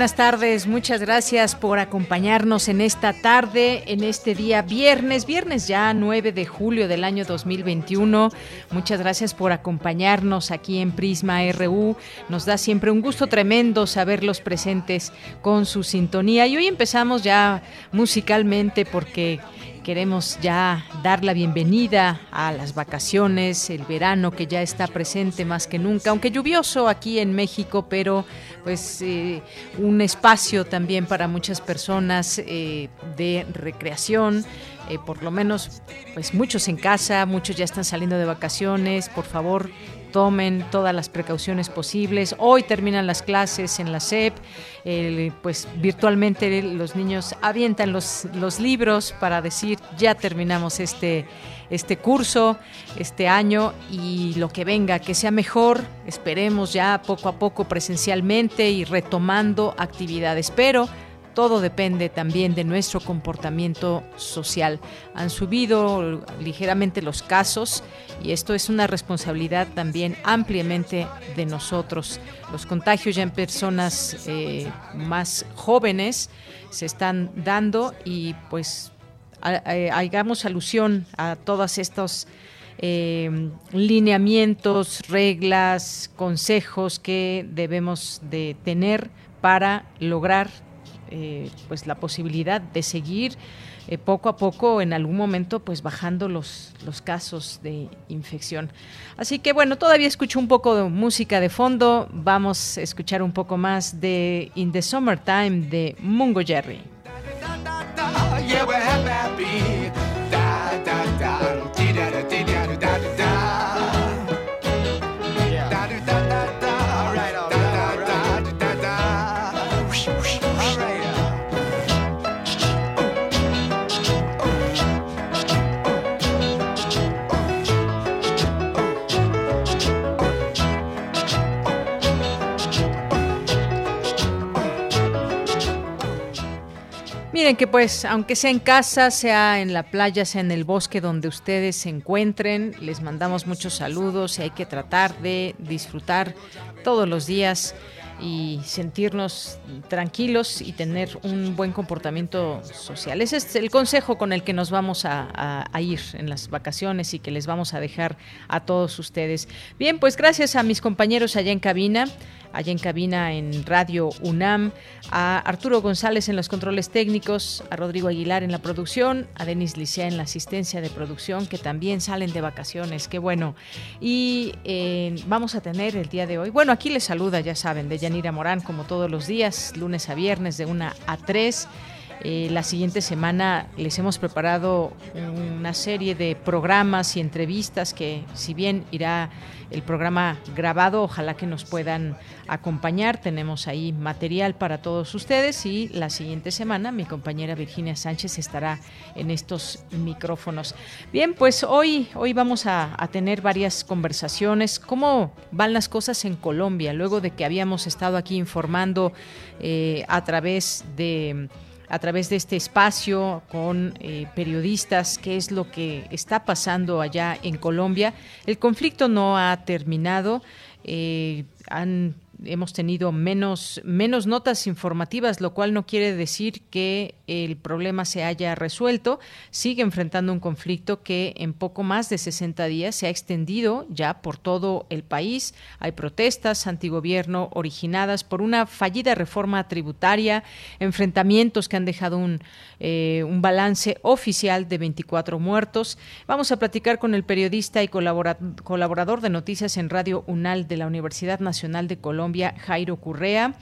Buenas tardes, muchas gracias por acompañarnos en esta tarde, en este día viernes, viernes ya 9 de julio del año 2021. Muchas gracias por acompañarnos aquí en Prisma RU. Nos da siempre un gusto tremendo saberlos presentes con su sintonía. Y hoy empezamos ya musicalmente porque Queremos ya dar la bienvenida a las vacaciones, el verano que ya está presente más que nunca, aunque lluvioso aquí en México, pero pues eh, un espacio también para muchas personas eh, de recreación. Eh, por lo menos, pues muchos en casa, muchos ya están saliendo de vacaciones. Por favor, tomen todas las precauciones posibles. Hoy terminan las clases en la SEP, pues virtualmente los niños avientan los, los libros para decir ya terminamos este, este curso, este año y lo que venga, que sea mejor, esperemos ya poco a poco presencialmente y retomando actividades. Pero todo depende también de nuestro comportamiento social. Han subido ligeramente los casos y esto es una responsabilidad también ampliamente de nosotros. Los contagios ya en personas eh, más jóvenes se están dando y pues hagamos alusión a todos estos eh, lineamientos, reglas, consejos que debemos de tener para lograr eh, pues la posibilidad de seguir eh, poco a poco en algún momento pues bajando los, los casos de infección. Así que bueno, todavía escucho un poco de música de fondo, vamos a escuchar un poco más de In the Summertime de Mungo Jerry. Yeah, we're happy. Da, da, da. Miren que pues, aunque sea en casa, sea en la playa, sea en el bosque donde ustedes se encuentren, les mandamos muchos saludos y hay que tratar de disfrutar todos los días y sentirnos tranquilos y tener un buen comportamiento social. Ese es el consejo con el que nos vamos a, ir en las vacaciones y que les vamos a dejar a todos ustedes. Bien, pues gracias a mis compañeros allá en cabina allá en cabina en Radio UNAM, a Arturo González en los controles técnicos, a Rodrigo Aguilar en la producción, a Denis Licea en la asistencia de producción, que también salen de vacaciones, qué bueno. Y eh, vamos a tener el día de hoy, bueno, aquí les saluda, ya saben, de Yanira Morán, como todos los días, lunes a viernes de 1 a 3. Eh, la siguiente semana les hemos preparado una serie de programas y entrevistas que si bien irá el programa grabado, ojalá que nos puedan acompañar. Tenemos ahí material para todos ustedes y la siguiente semana mi compañera Virginia Sánchez estará en estos micrófonos. Bien, pues hoy, hoy vamos a, tener varias conversaciones. ¿Cómo van las cosas en Colombia? Luego de que habíamos estado aquí informando eh, a través de a través de este espacio con eh, periodistas qué es lo que está pasando allá en Colombia. El conflicto no ha terminado. Eh, han hemos tenido menos, menos notas informativas, lo cual no quiere decir que el problema se haya resuelto. Sigue enfrentando un conflicto que en poco más de 60 días se ha extendido ya por todo el país. Hay protestas antigobierno originadas por una fallida reforma tributaria, enfrentamientos que han dejado un, eh, un balance oficial de 24 muertos. Vamos a platicar con el periodista y colaborador de noticias en Radio UNAL de la Universidad Nacional de Colombia, Jairo Currea.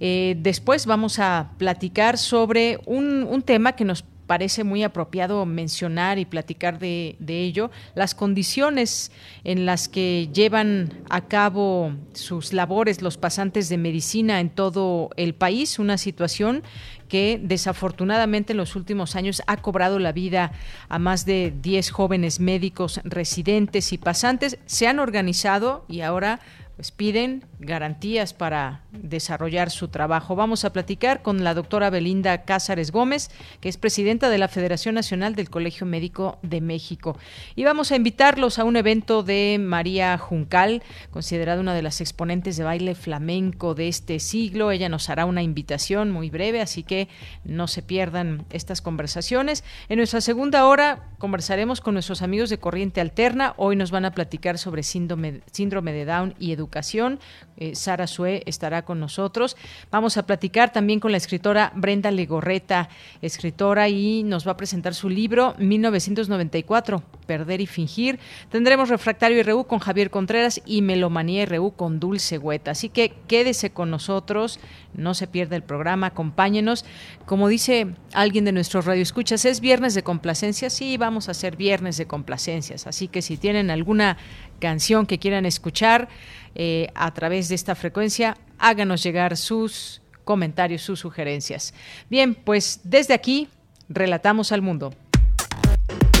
Eh, después vamos a platicar sobre un, tema que nos parece muy apropiado mencionar y platicar de, ello, las condiciones en las que llevan a cabo sus labores los pasantes de medicina en todo el país, una situación que desafortunadamente en los últimos años ha cobrado la vida a más de 10 jóvenes médicos residentes y pasantes. Se han organizado y ahora pues piden garantías para desarrollar su trabajo. Vamos a platicar con la doctora Belinda Cázares Gómez, que es presidenta de la Federación Nacional del Colegio Médico de México. Y vamos a invitarlos a un evento de María Juncal, considerada una de las exponentes de baile flamenco de este siglo. Ella nos hará una invitación muy breve, así que no se pierdan estas conversaciones. En nuestra segunda hora conversaremos con nuestros amigos de Corriente Alterna. Hoy nos van a platicar sobre síndrome, síndrome de Down y educación. Eh, Sara Sue estará con nosotros. Vamos a platicar también con la escritora Brenda Legorreta, escritora, y nos va a presentar su libro 1994, Perder y Fingir. Tendremos Refractario RU con Javier Contreras y Melomanía RU con Dulce Hueta. Así que quédese con nosotros, no se pierda el programa, acompáñenos. Como dice alguien de nuestros radioescuchas, es viernes de complacencias. Sí, vamos a hacer viernes de complacencias. Así que si tienen alguna canción que quieran escuchar eh, a través de esta frecuencia, háganos llegar sus comentarios, sus sugerencias. Bien, pues desde aquí, relatamos al mundo.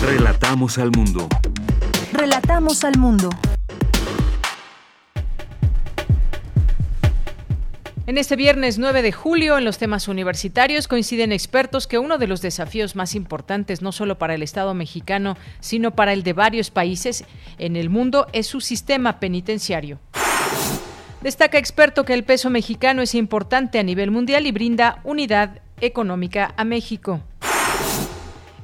Relatamos al mundo. Relatamos al mundo. En este viernes 9 de julio, en los temas universitarios, coinciden expertos que uno de los desafíos más importantes, no solo para el Estado mexicano, sino para el de varios países en el mundo, es su sistema penitenciario. Destaca experto que el peso mexicano es importante a nivel mundial y brinda unidad económica a México.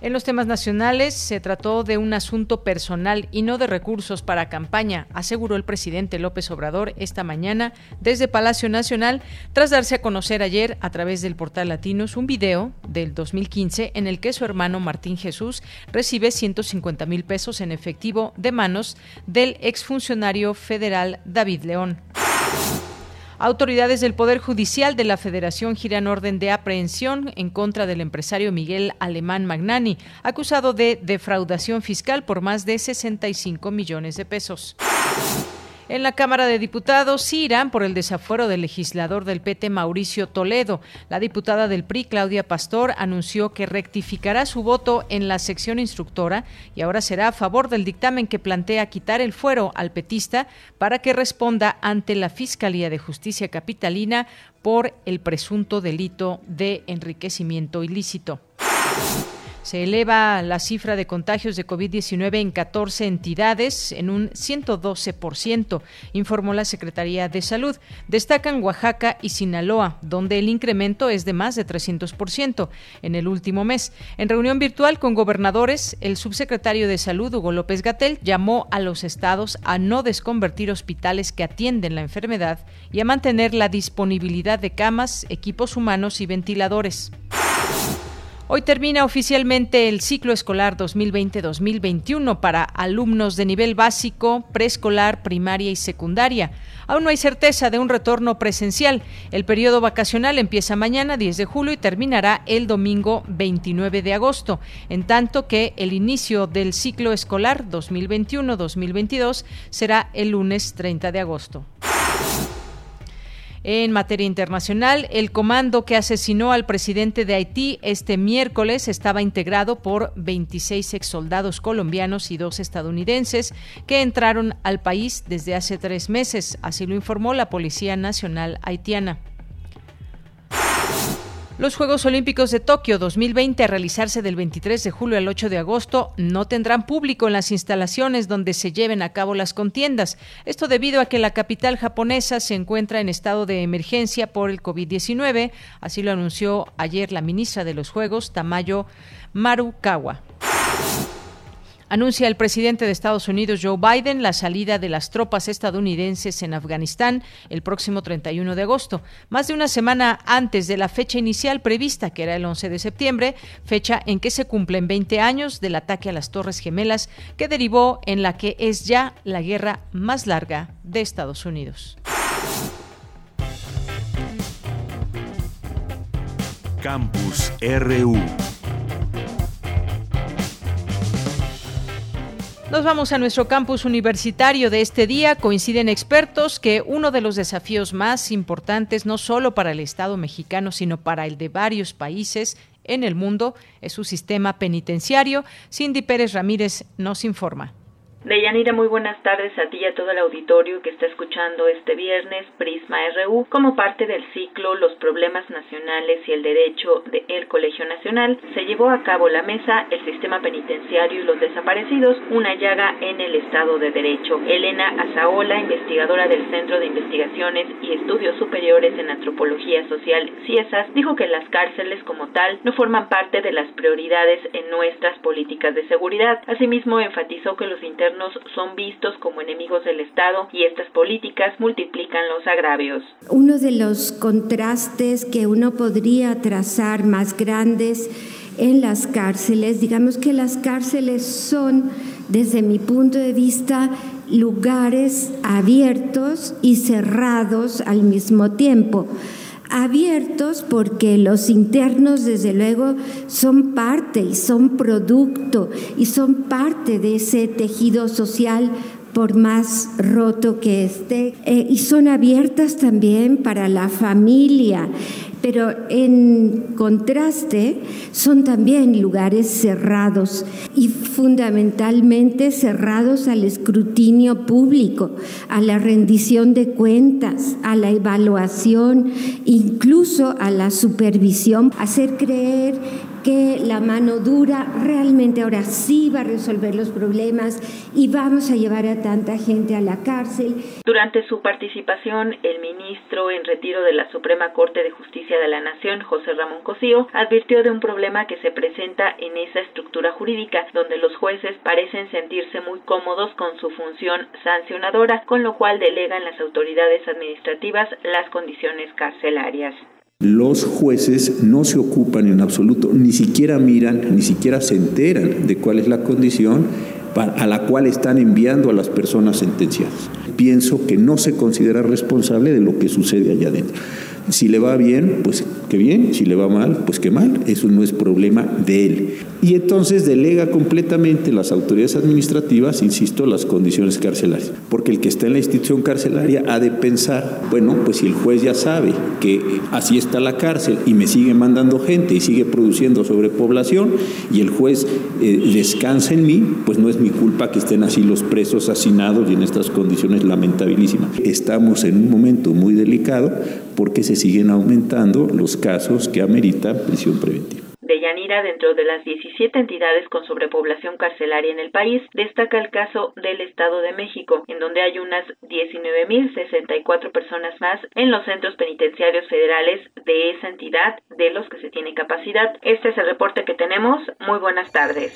En los temas nacionales se trató de un asunto personal y no de recursos para campaña, aseguró el presidente López Obrador esta mañana desde Palacio Nacional, tras darse a conocer ayer a través del portal Latinos un video del 2015 en el que su hermano Martín Jesús recibe 150 mil pesos en efectivo de manos del exfuncionario federal David León. Autoridades del Poder Judicial de la Federación giran orden de aprehensión en contra del empresario Miguel Alemán Magnani, acusado de defraudación fiscal por más de 65 millones de pesos. En la Cámara de Diputados, irán por el desafuero del legislador del PT Mauricio Toledo. La diputada del PRI, Claudia Pastor, anunció que rectificará su voto en la sección instructora y ahora será a favor del dictamen que plantea quitar el fuero al petista para que responda ante la Fiscalía de Justicia Capitalina por el presunto delito de enriquecimiento ilícito. Se eleva la cifra de contagios de COVID-19 en 14 entidades en un 112%, informó la Secretaría de Salud. Destacan Oaxaca y Sinaloa, donde el incremento es de más de 300% en el último mes. En reunión virtual con gobernadores, el subsecretario de Salud, Hugo López Gatel, llamó a los estados a no desconvertir hospitales que atienden la enfermedad y a mantener la disponibilidad de camas, equipos humanos y ventiladores. Hoy termina oficialmente el ciclo escolar 2020-2021 para alumnos de nivel básico, preescolar, primaria y secundaria. Aún no hay certeza de un retorno presencial. El periodo vacacional empieza mañana 10 de julio y terminará el domingo 29 de agosto, en tanto que el inicio del ciclo escolar 2021-2022 será el lunes 30 de agosto. En materia internacional, el comando que asesinó al presidente de Haití este miércoles estaba integrado por 26 exsoldados colombianos y dos estadounidenses que entraron al país desde hace tres meses, así lo informó la Policía Nacional haitiana. Los Juegos Olímpicos de Tokio 2020 a realizarse del 23 de julio al 8 de agosto no tendrán público en las instalaciones donde se lleven a cabo las contiendas. Esto debido a que la capital japonesa se encuentra en estado de emergencia por el COVID-19, así lo anunció ayer la ministra de los Juegos, Tamayo Marukawa. Anuncia el presidente de Estados Unidos, Joe Biden, la salida de las tropas estadounidenses en Afganistán el próximo 31 de agosto, más de una semana antes de la fecha inicial prevista, que era el 11 de septiembre, fecha en que se cumplen 20 años del ataque a las Torres Gemelas, que derivó en la que es ya la guerra más larga de Estados Unidos. Campus RU Nos vamos a nuestro campus universitario de este día. Coinciden expertos que uno de los desafíos más importantes, no solo para el Estado mexicano, sino para el de varios países en el mundo, es su sistema penitenciario. Cindy Pérez Ramírez nos informa. Deyanira, muy buenas tardes a ti y a todo el auditorio que está escuchando este viernes Prisma RU como parte del ciclo Los problemas nacionales y el derecho de el Colegio Nacional. Se llevó a cabo la mesa El sistema penitenciario y los desaparecidos, una llaga en el Estado de Derecho. Elena Azaola, investigadora del Centro de Investigaciones y Estudios Superiores en Antropología Social, CIESAS, dijo que las cárceles como tal no forman parte de las prioridades en nuestras políticas de seguridad. Asimismo, enfatizó que los son vistos como enemigos del Estado y estas políticas multiplican los agravios. Uno de los contrastes que uno podría trazar más grandes en las cárceles, digamos que las cárceles son, desde mi punto de vista, lugares abiertos y cerrados al mismo tiempo abiertos porque los internos desde luego son parte y son producto y son parte de ese tejido social por más roto que esté, eh, y son abiertas también para la familia pero en contraste son también lugares cerrados y fundamentalmente cerrados al escrutinio público, a la rendición de cuentas, a la evaluación, incluso a la supervisión, hacer creer que la mano dura realmente ahora sí va a resolver los problemas y vamos a llevar a tanta gente a la cárcel. Durante su participación, el ministro en retiro de la Suprema Corte de Justicia de la Nación, José Ramón Cosío, advirtió de un problema que se presenta en esa estructura jurídica, donde los jueces parecen sentirse muy cómodos con su función sancionadora, con lo cual delegan las autoridades administrativas las condiciones carcelarias. Los jueces no se ocupan en absoluto, ni siquiera miran, ni siquiera se enteran de cuál es la condición a la cual están enviando a las personas sentenciadas. Pienso que no se considera responsable de lo que sucede allá adentro. Si le va bien, pues que bien, si le va mal, pues que mal, eso no es problema de él. Y entonces delega completamente las autoridades administrativas, insisto, las condiciones carcelarias, porque el que está en la institución carcelaria ha de pensar, bueno, pues si el juez ya sabe que así está la cárcel y me sigue mandando gente y sigue produciendo sobrepoblación y el juez eh, descansa en mí, pues no es mi culpa que estén así los presos hacinados y en estas condiciones lamentabilísimas. Estamos en un momento muy delicado porque se siguen aumentando los casos que ameritan prisión preventiva. De Yanira, dentro de las 17 entidades con sobrepoblación carcelaria en el país, destaca el caso del Estado de México, en donde hay unas 19.064 personas más en los centros penitenciarios federales de esa entidad de los que se tiene capacidad. Este es el reporte que tenemos. Muy buenas tardes.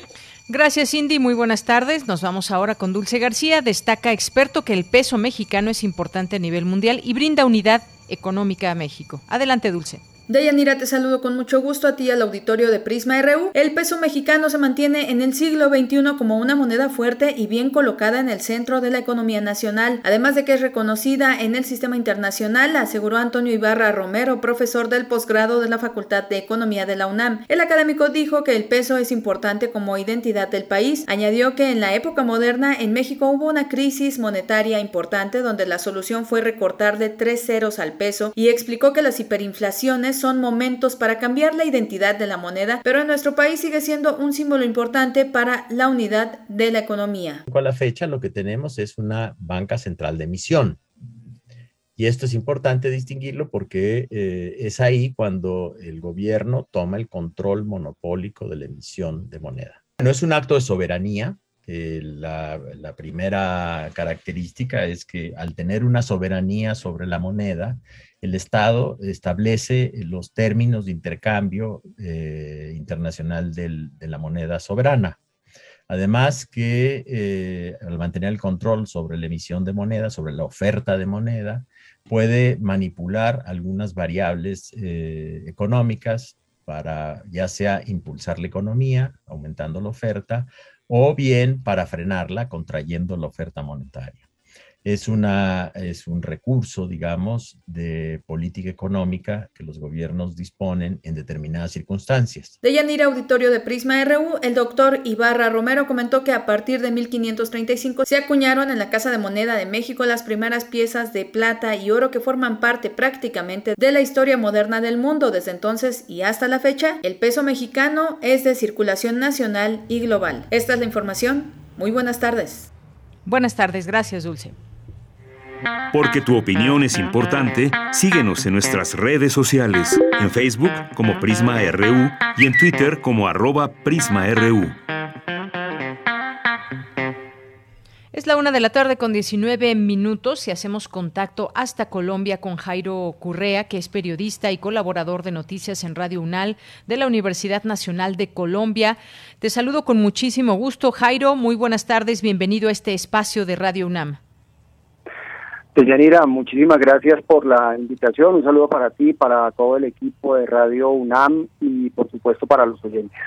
Gracias, Cindy. Muy buenas tardes. Nos vamos ahora con Dulce García. Destaca experto que el peso mexicano es importante a nivel mundial y brinda unidad económica a México. Adelante, Dulce. Deyanira, te saludo con mucho gusto a ti al auditorio de Prisma RU. El peso mexicano se mantiene en el siglo XXI como una moneda fuerte y bien colocada en el centro de la economía nacional, además de que es reconocida en el sistema internacional, aseguró Antonio Ibarra Romero, profesor del posgrado de la Facultad de Economía de la UNAM. El académico dijo que el peso es importante como identidad del país. Añadió que en la época moderna en México hubo una crisis monetaria importante donde la solución fue recortar de tres ceros al peso y explicó que las hiperinflaciones son momentos para cambiar la identidad de la moneda, pero en nuestro país sigue siendo un símbolo importante para la unidad de la economía. Con la fecha lo que tenemos es una banca central de emisión. Y esto es importante distinguirlo porque eh, es ahí cuando el gobierno toma el control monopólico de la emisión de moneda. No es un acto de soberanía. la primera característica es que al tener una soberanía sobre la moneda, el Estado establece los términos de intercambio eh, internacional de la moneda soberana. Además que eh, al mantener el control sobre la emisión de moneda, sobre la oferta de moneda, puede manipular algunas variables eh, económicas para ya sea impulsar la economía, aumentando la oferta, o bien para frenarla, contrayendo la oferta monetaria es, una, es un recurso, digamos, de política económica que los gobiernos disponen en determinadas circunstancias. De Yanira Auditorio de Prisma RU, el doctor Ibarra Romero comentó que a partir de 1535 se acuñaron en la Casa de Moneda de México las primeras piezas de plata y oro que forman parte prácticamente de la historia moderna del mundo. Desde entonces y hasta la fecha, el peso mexicano es de circulación nacional y global. Esta es la información. Muy buenas tardes. Buenas tardes, gracias Dulce. Porque tu opinión es importante, síguenos en nuestras redes sociales, en Facebook como Prisma RU y en Twitter como arroba PrismaRU. Es la una de la tarde con 19 minutos y hacemos contacto hasta Colombia con Jairo Currea, que es periodista y colaborador de noticias en Radio UNAL de la Universidad Nacional de Colombia. Te saludo con muchísimo gusto, Jairo. Muy buenas tardes. Bienvenido a este espacio de Radio UNAM. Yanira, muchísimas gracias por la invitación. Un saludo para ti, para todo el equipo de Radio UNAM y por supuesto para los oyentes.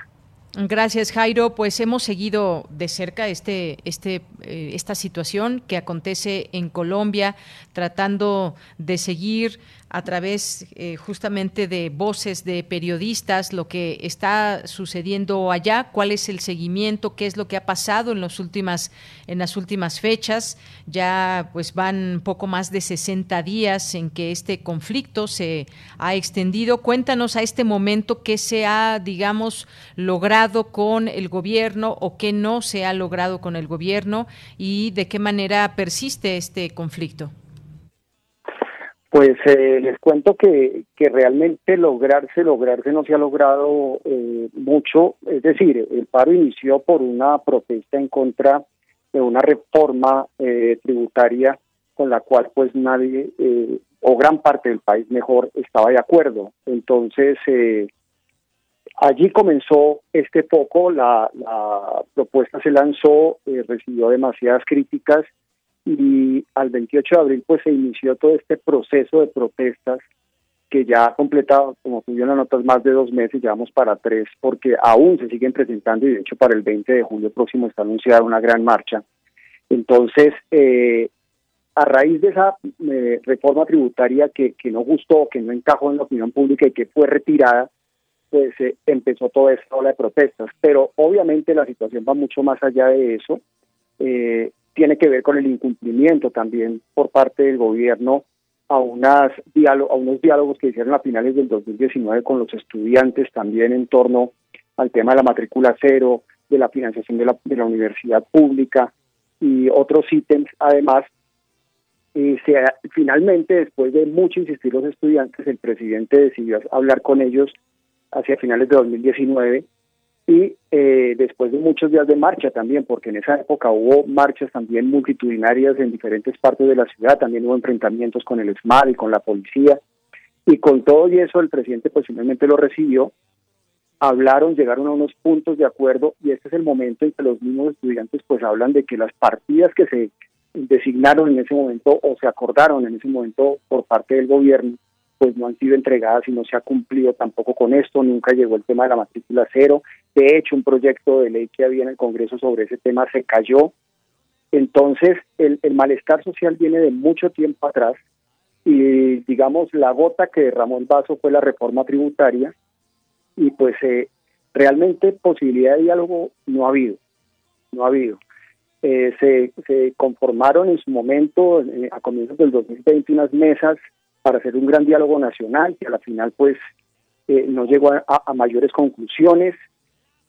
Gracias, Jairo. Pues hemos seguido de cerca este, este, eh, esta situación que acontece en Colombia, tratando de seguir a través eh, justamente de voces de periodistas lo que está sucediendo allá, cuál es el seguimiento, qué es lo que ha pasado en las últimas en las últimas fechas. Ya pues van poco más de 60 días en que este conflicto se ha extendido. Cuéntanos a este momento qué se ha, digamos, logrado con el gobierno o qué no se ha logrado con el gobierno y de qué manera persiste este conflicto. Pues eh, les cuento que, que realmente lograrse, lograrse no se ha logrado eh, mucho. Es decir, el paro inició por una protesta en contra de una reforma eh, tributaria con la cual pues nadie o gran parte del país mejor estaba de acuerdo. Entonces, allí comenzó este foco, la, la propuesta se lanzó, recibió demasiadas críticas y al 28 de abril pues se inició todo este proceso de protestas que ya ha completado, como tuvieron las notas, más de dos meses, llevamos para tres, porque aún se siguen presentando y de hecho para el 20 de julio próximo está anunciada una gran marcha. Entonces, eh, a raíz de esa eh, reforma tributaria que, que no gustó, que no encajó en la opinión pública y que fue retirada, pues eh, empezó toda esta ola de protestas. Pero obviamente la situación va mucho más allá de eso. Eh, tiene que ver con el incumplimiento también por parte del gobierno a, unas a unos diálogos que hicieron a finales del 2019 con los estudiantes también en torno al tema de la matrícula cero, de la financiación de la, universidad pública y otros ítems. Además, se, finalmente, después de mucho insistir los estudiantes, el presidente decidió hablar con ellos hacia finales de 2019 y eh, después de muchos días de marcha también, porque en esa época hubo marchas también multitudinarias en diferentes partes de la ciudad, también hubo enfrentamientos con el ESMAD y con la policía, y con todo y eso el presidente posiblemente lo recibió, hablaron, llegaron a unos puntos de acuerdo, y este es el momento en que los mismos estudiantes pues hablan de que las partidas que se designaron en ese momento o se acordaron en ese momento por parte del gobierno pues no han sido entregadas y no se ha cumplido tampoco con esto, nunca llegó el tema de la matrícula cero, de hecho un proyecto de ley que había en el Congreso sobre ese tema se cayó, entonces el, malestar social viene de mucho tiempo atrás y digamos la gota que derramó el vaso fue la reforma tributaria y pues eh, realmente posibilidad de diálogo no ha habido, no ha habido. Eh, se, se conformaron en su momento, eh, a comienzos del 2020, unas mesas para hacer un gran diálogo nacional que a la final pues eh, no llegó a, mayores conclusiones.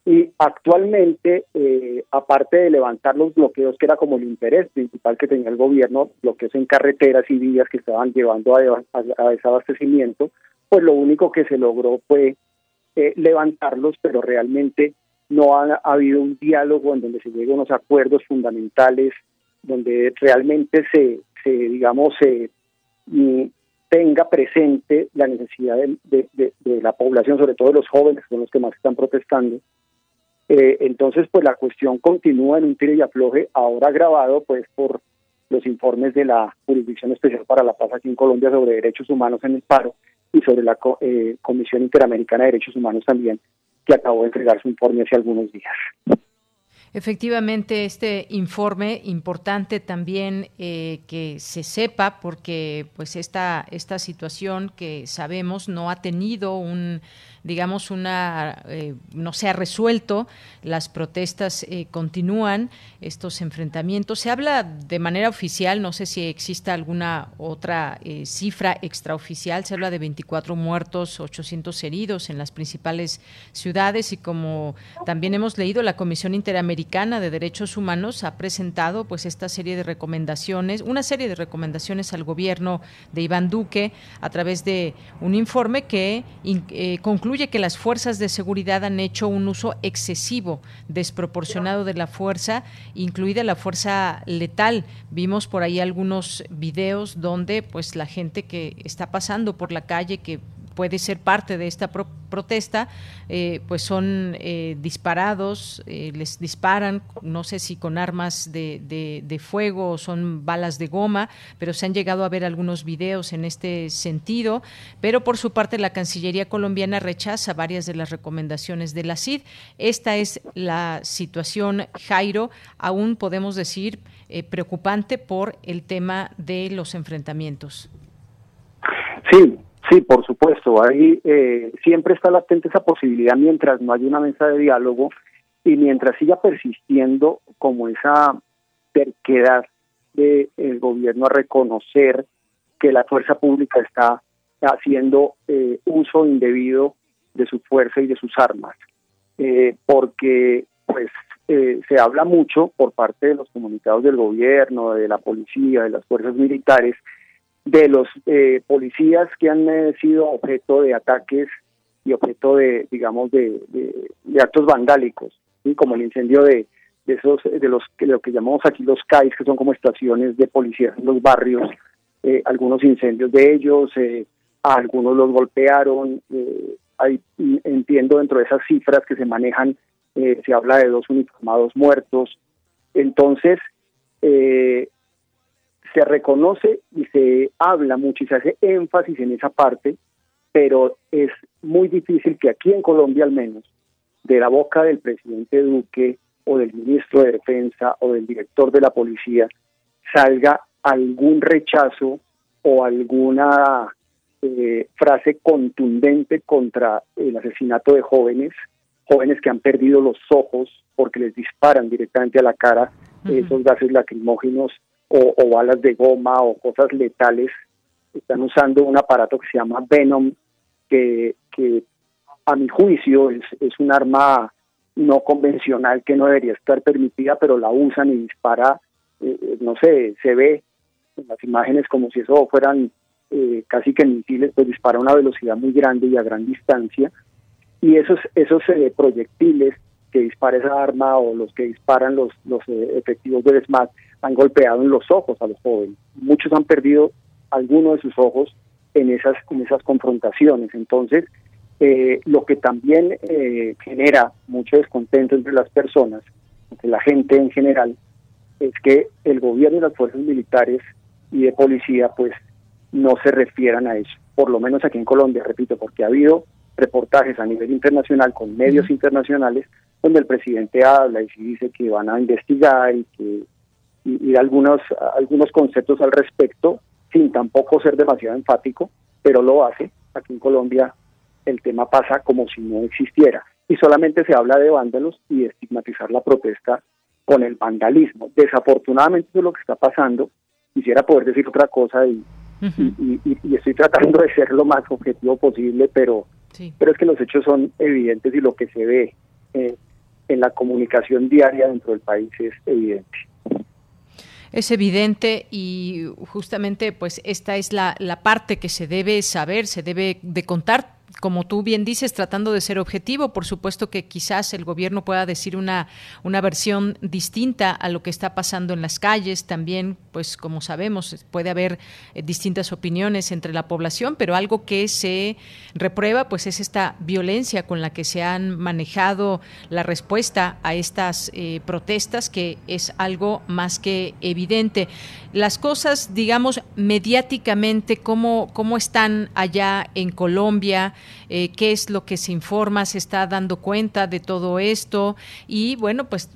Y actualmente, eh, aparte de levantar los bloqueos, que era como el interés principal que tenía el gobierno, bloqueos en carreteras y vías que estaban llevando a, desabastecimiento, pues lo único que se logró fue eh, levantarlos, pero realmente no ha, habido un diálogo en donde se lleguen unos acuerdos fundamentales, donde realmente se, se digamos, se mm, tenga presente la necesidad de, de, la población, sobre todo de los jóvenes, que son los que más están protestando. Eh, entonces, pues la cuestión continúa en un tiro y afloje, ahora grabado pues por los informes de la Jurisdicción Especial para la Paz aquí en Colombia sobre derechos humanos en el paro y sobre la eh, Comisión Interamericana de Derechos Humanos también, que acabó de entregar su informe hace algunos días. Efectivamente, este informe importante también eh, que se sepa, porque pues esta, esta situación que sabemos no ha tenido un digamos, una, eh, no se ha resuelto, las protestas eh, continúan, estos enfrentamientos. Se habla de manera oficial, no sé si exista alguna otra eh, cifra extraoficial, se habla de 24 muertos, 800 heridos en las principales ciudades y como también hemos leído, la Comisión Interamericana de Derechos Humanos ha presentado pues esta serie de recomendaciones, una serie de recomendaciones al gobierno de Iván Duque a través de un informe que concluye concluye que las fuerzas de seguridad han hecho un uso excesivo, desproporcionado de la fuerza, incluida la fuerza letal. Vimos por ahí algunos videos donde pues la gente que está pasando por la calle que puede ser parte de esta protesta, eh, pues son eh, disparados, eh, les disparan, no sé si con armas de, fuego o son balas de goma, pero se han llegado a ver algunos videos en este sentido. Pero por su parte, la Cancillería colombiana rechaza varias de las recomendaciones de la CID. Esta es la situación, Jairo, aún podemos decir preocupante por el tema de los enfrentamientos. Sí, Sí, por supuesto. Ahí eh, siempre está latente esa posibilidad mientras no haya una mesa de diálogo y mientras siga persistiendo como esa terquedad del gobierno a reconocer que la fuerza pública está haciendo eh, uso indebido de su fuerza y de sus armas. Eh, porque pues se habla mucho por parte de los comunicados del gobierno, de la policía, de las fuerzas militares, de los eh, policías que han eh, sido objeto de ataques y objeto de, digamos, de, de, actos vandálicos, como el incendio de, de esos, de los que lo que llamamos aquí los CAIs, que son como estaciones de policía en los barrios, eh, algunos incendios de ellos, a algunos los golpearon, hay, entiendo dentro de esas cifras que se manejan, se habla de dos uniformados muertos, entonces, eh, se reconoce y se habla mucho y se hace énfasis en esa parte, pero es muy difícil que aquí en Colombia al menos, de la boca del presidente Duque o del ministro de Defensa o del director de la policía, salga algún rechazo o alguna eh, frase contundente contra el asesinato de jóvenes, jóvenes que han perdido los ojos porque les disparan directamente a la cara esos gases lacrimógenos o, balas de goma o cosas letales, están usando un aparato que se llama Venom, que, a mi juicio es, es un arma no convencional que no debería estar permitida, pero la usan y dispara, eh, no sé, se ve en las imágenes como si eso fueran eh, casi que misiles, pues dispara a una velocidad muy grande y a gran distancia. Y esos, esos eh, proyectiles que dispara esa arma o los que disparan los, los efectivos del SMAT han golpeado en los ojos a los jóvenes. Muchos han perdido alguno de sus ojos en esas, en esas confrontaciones. Entonces, eh, lo que también eh, genera mucho descontento entre las personas, entre la gente en general, es que el gobierno y las fuerzas militares y de policía pues no se refieran a eso, por lo menos aquí en Colombia, repito, porque ha habido reportajes a nivel internacional con medios internacionales donde el presidente habla y dice que van a investigar y que y, algunos, algunos conceptos al respecto, sin tampoco ser demasiado enfático, pero lo hace. Aquí en Colombia el tema pasa como si no existiera y solamente se habla de vándalos y de estigmatizar la protesta con el vandalismo. Desafortunadamente eso es lo que está pasando. Quisiera poder decir otra cosa y, y, estoy tratando de ser lo más objetivo posible, pero, pero es que los hechos son evidentes y lo que se ve. Eh, en la comunicación diaria dentro del país es evidente es evidente y justamente pues esta es la, la parte que se debe saber, se debe de contar como tú bien dices, tratando de ser objetivo, por supuesto que quizás el gobierno pueda decir una, una versión distinta a lo que está pasando en las calles. También, pues como sabemos, puede haber eh, distintas opiniones entre la población, pero algo que se reprueba, pues es esta violencia con la que se han manejado la respuesta a estas eh, protestas, que es algo más que evidente. Las cosas, digamos, mediáticamente, ¿cómo, cómo están allá en Colombia? Eh, qué es lo que se informa, se está dando cuenta de todo esto. Y bueno, pues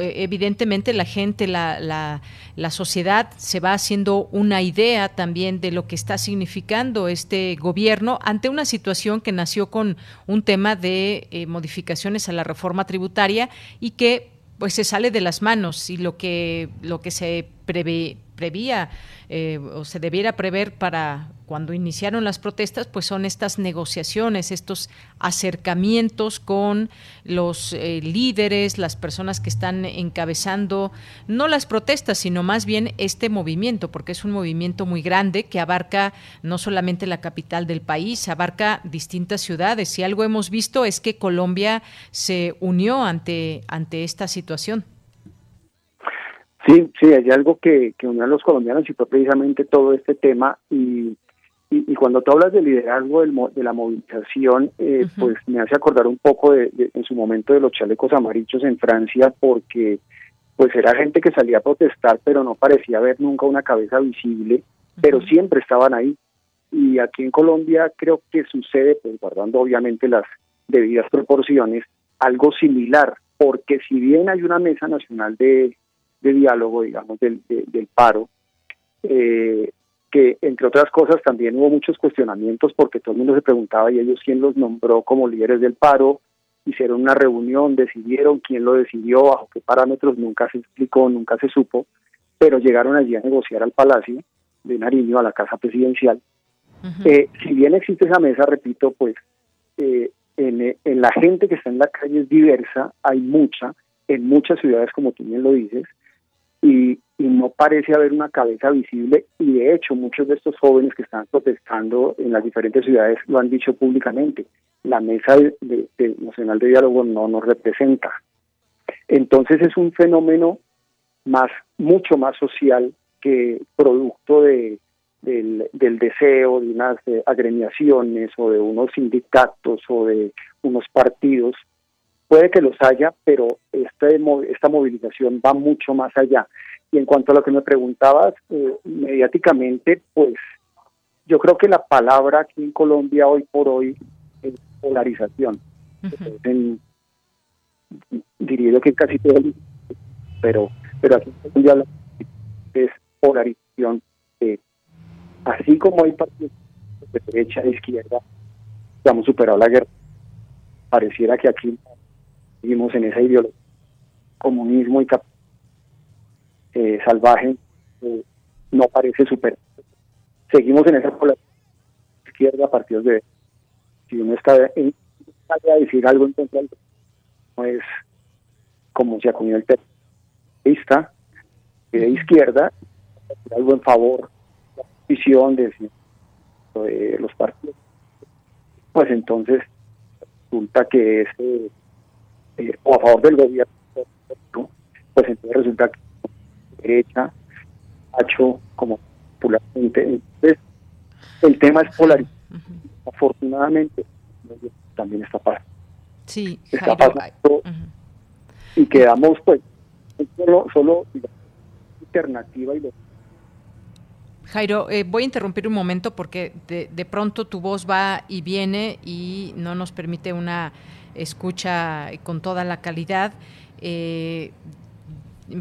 evidentemente la gente, la, la, sociedad se va haciendo una idea también de lo que está significando este gobierno ante una situación que nació con un tema de eh, modificaciones a la reforma tributaria y que pues se sale de las manos y lo que lo que se prevé prevía eh, o se debiera prever para cuando iniciaron las protestas, pues son estas negociaciones, estos acercamientos con los eh, líderes, las personas que están encabezando no las protestas, sino más bien este movimiento, porque es un movimiento muy grande que abarca no solamente la capital del país, abarca distintas ciudades. Y algo hemos visto es que Colombia se unió ante, ante esta situación. Sí, sí, hay algo que, que unió a los colombianos y fue precisamente todo este tema y, y, cuando tú hablas de liderazgo del, de la movilización, eh, pues me hace acordar un poco de, en su momento de los chalecos amarillos en Francia porque pues era gente que salía a protestar pero no parecía haber nunca una cabeza visible, pero siempre estaban ahí. Y aquí en Colombia creo que sucede, pues guardando obviamente las debidas proporciones, algo similar, porque si bien hay una mesa nacional de de diálogo, digamos, del, del paro, eh, que entre otras cosas también hubo muchos cuestionamientos porque todo el mundo se preguntaba y ellos quién los nombró como líderes del paro, hicieron una reunión, decidieron quién lo decidió, bajo qué parámetros, nunca se explicó, nunca se supo, pero llegaron allí a negociar al Palacio de Nariño, a la Casa Presidencial. Eh, si bien existe esa mesa, repito, pues eh, en, en, la gente que está en la calle es diversa, hay mucha, en muchas ciudades, como tú bien lo dices, y, no parece haber una cabeza visible y de hecho muchos de estos jóvenes que están protestando en las diferentes ciudades lo han dicho públicamente. La mesa de, nacional de diálogo no nos representa. Entonces es un fenómeno más mucho más social que producto de, del, deseo de unas eh, agremiaciones o de unos sindicatos o de unos partidos Puede que los haya, pero este, esta movilización va mucho más allá. Y en cuanto a lo que me preguntabas, eh, mediáticamente, pues yo creo que la palabra aquí en Colombia hoy por hoy es polarización. diría que casi todo el pero pero aquí en Colombia es polarización. así como hay partidos de derecha e izquierda, hemos superado la guerra, pareciera que aquí seguimos en esa ideología comunismo y eh, salvaje eh, no parece super seguimos en esa izquierda partidos de si uno está en, a decir algo en contra no es como se ha comido el terrorista de izquierda algo en favor de la visión de, de los partidos. Pues entonces resulta que ese eh, o a favor del gobierno, pues entonces resulta que derecha, macho, como popularmente. Entonces, el tema es polarizado. Afortunadamente, también está pasando. Sí, está pasando. Y quedamos, pues, solo, solo alternativa y lo Jairo, eh, voy a interrumpir un momento porque de, de, pronto tu voz va y viene y no nos permite una escucha con toda la calidad. Eh,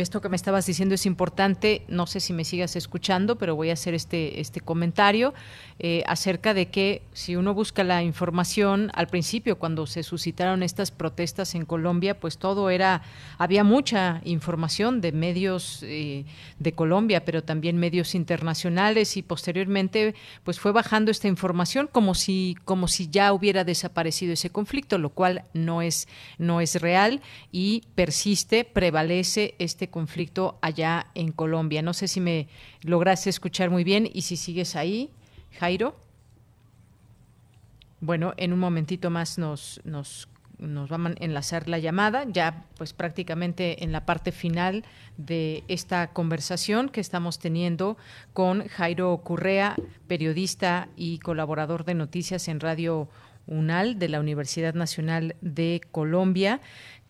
esto que me estabas diciendo es importante, no sé si me sigas escuchando, pero voy a hacer este, este comentario eh, acerca de que si uno busca la información, al principio cuando se suscitaron estas protestas en Colombia, pues todo era, había mucha información de medios eh, de Colombia, pero también medios internacionales y posteriormente pues fue bajando esta información como si, como si ya hubiera desaparecido ese conflicto, lo cual no es, no es real y persiste, prevalece este conflicto allá en Colombia. No sé si me lograste escuchar muy bien y si sigues ahí, Jairo. Bueno, en un momentito más nos, nos, nos a enlazar la llamada, ya pues prácticamente en la parte final de esta conversación que estamos teniendo con Jairo Currea, periodista y colaborador de noticias en Radio UNAL de la Universidad Nacional de Colombia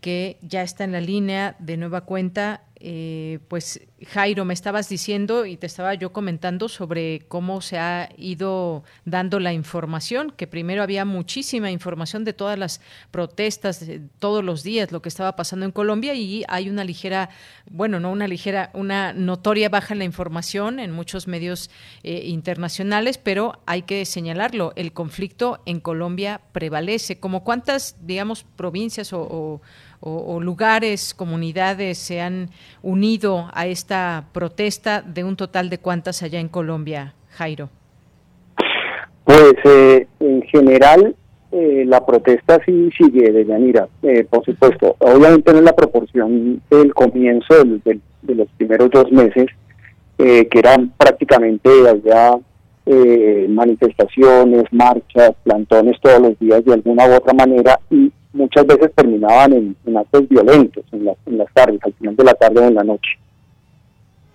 que ya está en la línea de nueva cuenta. Eh, pues Jairo, me estabas diciendo y te estaba yo comentando sobre cómo se ha ido dando la información, que primero había muchísima información de todas las protestas, todos los días, lo que estaba pasando en Colombia y hay una ligera, bueno, no una ligera, una notoria baja en la información en muchos medios eh, internacionales, pero hay que señalarlo, el conflicto en Colombia prevalece. ¿Como cuántas, digamos, provincias o, lugares, comunidades se han unido a esta protesta de un total de cuántas allá en Colombia, Jairo? Pues eh, en general eh, la protesta sí sigue, de Yanira, eh, por supuesto. Obviamente no la proporción del comienzo de los primeros dos meses, que eran prácticamente allá manifestaciones, marchas, plantones todos los días de alguna u otra manera y muchas veces terminaban en, actos violentos en, en, las tardes, al final de la tarde o en la noche.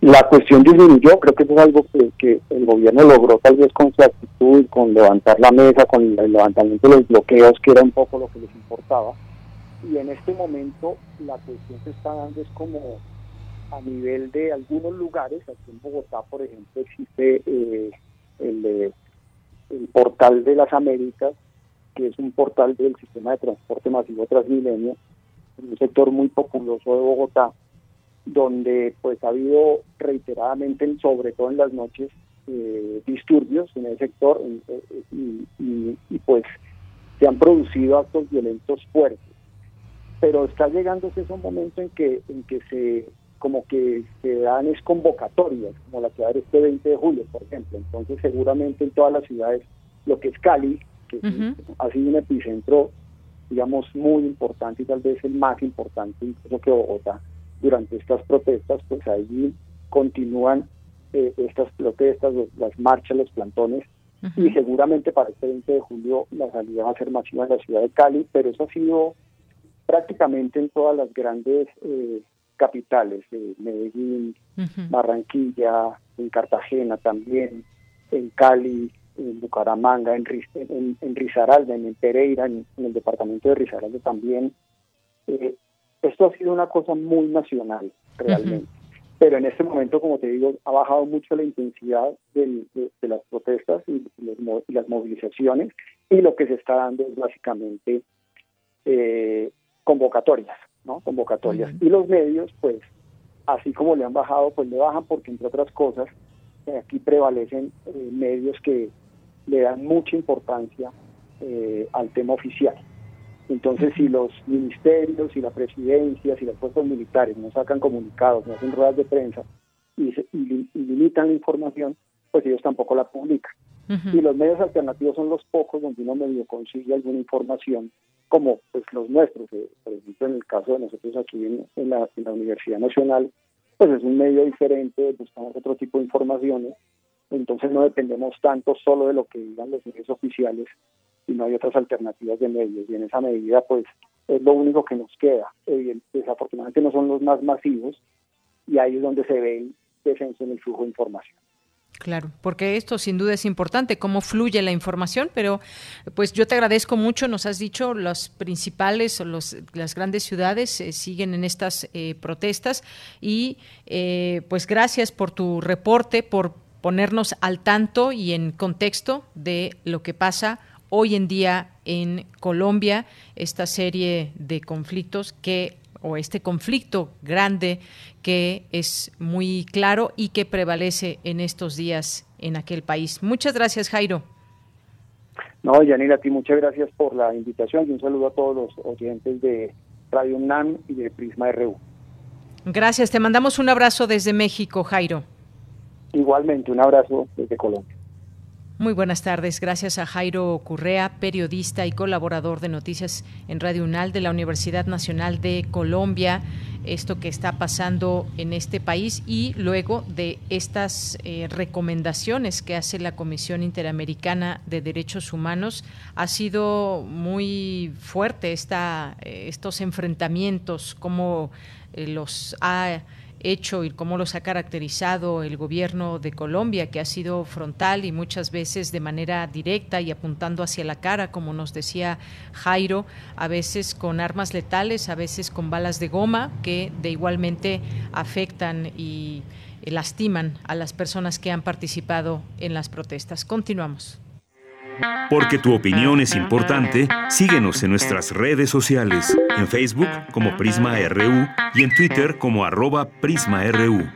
La cuestión disminuyó, creo que eso es algo que, el gobierno logró tal vez con su actitud, con levantar la mesa, con el levantamiento de los bloqueos, que era un poco lo que les importaba. Y en este momento la cuestión se está dando es como a nivel de algunos lugares, aquí en Bogotá, por ejemplo, existe eh, el, el portal de las Américas, que es un portal del sistema de transporte masivo Transmilenio, en un sector muy populoso de Bogotá, donde pues ha habido reiteradamente, sobre todo en las noches, eh, disturbios en el sector eh, y, pues se han producido actos violentos fuertes. Pero está llegando ese momento en que, en que se como que se dan es convocatorias, como la que va a haber este 20 de julio, por ejemplo. Entonces seguramente en todas las ciudades, lo que es Cali, que ha sido un epicentro, digamos, muy importante y tal vez el más importante incluso que Bogotá durante estas protestas, pues ahí continúan eh, estas protestas, las marchas, los plantones, y seguramente para este 20 de julio la salida va a ser masiva en la ciudad de Cali, pero eso ha sido prácticamente en todas las grandes eh, capitales, eh, Medellín, Barranquilla, en Cartagena también, en Cali, en Bucaramanga, en, en, en Risaralda, en Pereira, en, el departamento de Risaralda también. Eh, esto ha sido una cosa muy nacional, realmente. Pero en este momento, como te digo, ha bajado mucho la intensidad de, las protestas y, las movilizaciones, y lo que se está dando es básicamente eh, convocatorias, ¿no? Convocatorias. Y los medios, pues, así como le han bajado, pues le bajan porque, entre otras cosas, aquí prevalecen eh, medios que le dan mucha importancia eh, al tema oficial. Entonces, si los ministerios, si la presidencia, si las fuerzas militares no sacan comunicados, no hacen ruedas de prensa y, limitan la información, pues ellos tampoco la publican. Y los medios alternativos son los pocos donde uno medio consigue alguna información, como pues los nuestros. Eh, por ejemplo, en el caso de nosotros aquí en, la, en la Universidad Nacional, pues es un medio diferente, buscamos otro tipo de informaciones entonces no dependemos tanto solo de lo que digan los medios oficiales, sino hay otras alternativas de medios y en esa medida pues es lo único que nos queda. Desafortunadamente no son los más masivos y ahí es donde se ve el en el flujo de información. Claro, porque esto sin duda es importante, cómo fluye la información, pero pues yo te agradezco mucho, nos has dicho, los principales o los, las grandes ciudades eh, siguen en estas eh, protestas y eh, pues gracias por tu reporte, por ponernos al tanto y en contexto de lo que pasa hoy en día en Colombia, esta serie de conflictos que o este conflicto grande que es muy claro y que prevalece en estos días en aquel país. Muchas gracias, Jairo. No, Yanira, a ti muchas gracias por la invitación y un saludo a todos los oyentes de Radio UNAM y de Prisma RU. Gracias, te mandamos un abrazo desde México, Jairo. Igualmente, un abrazo desde Colombia. Muy buenas tardes. Gracias a Jairo Currea, periodista y colaborador de noticias en Radio UNAL de la Universidad Nacional de Colombia. Esto que está pasando en este país y luego de estas eh, recomendaciones que hace la Comisión Interamericana de Derechos Humanos, ha sido muy fuerte esta, eh, estos enfrentamientos, como eh, los ha hecho y cómo los ha caracterizado el gobierno de Colombia, que ha sido frontal y muchas veces de manera directa y apuntando hacia la cara, como nos decía Jairo, a veces con armas letales, a veces con balas de goma, que de igualmente afectan y lastiman a las personas que han participado en las protestas. Continuamos. Porque tu opinión es importante, síguenos en nuestras redes sociales, en Facebook como Prisma RU y en Twitter como arroba PrismaRU.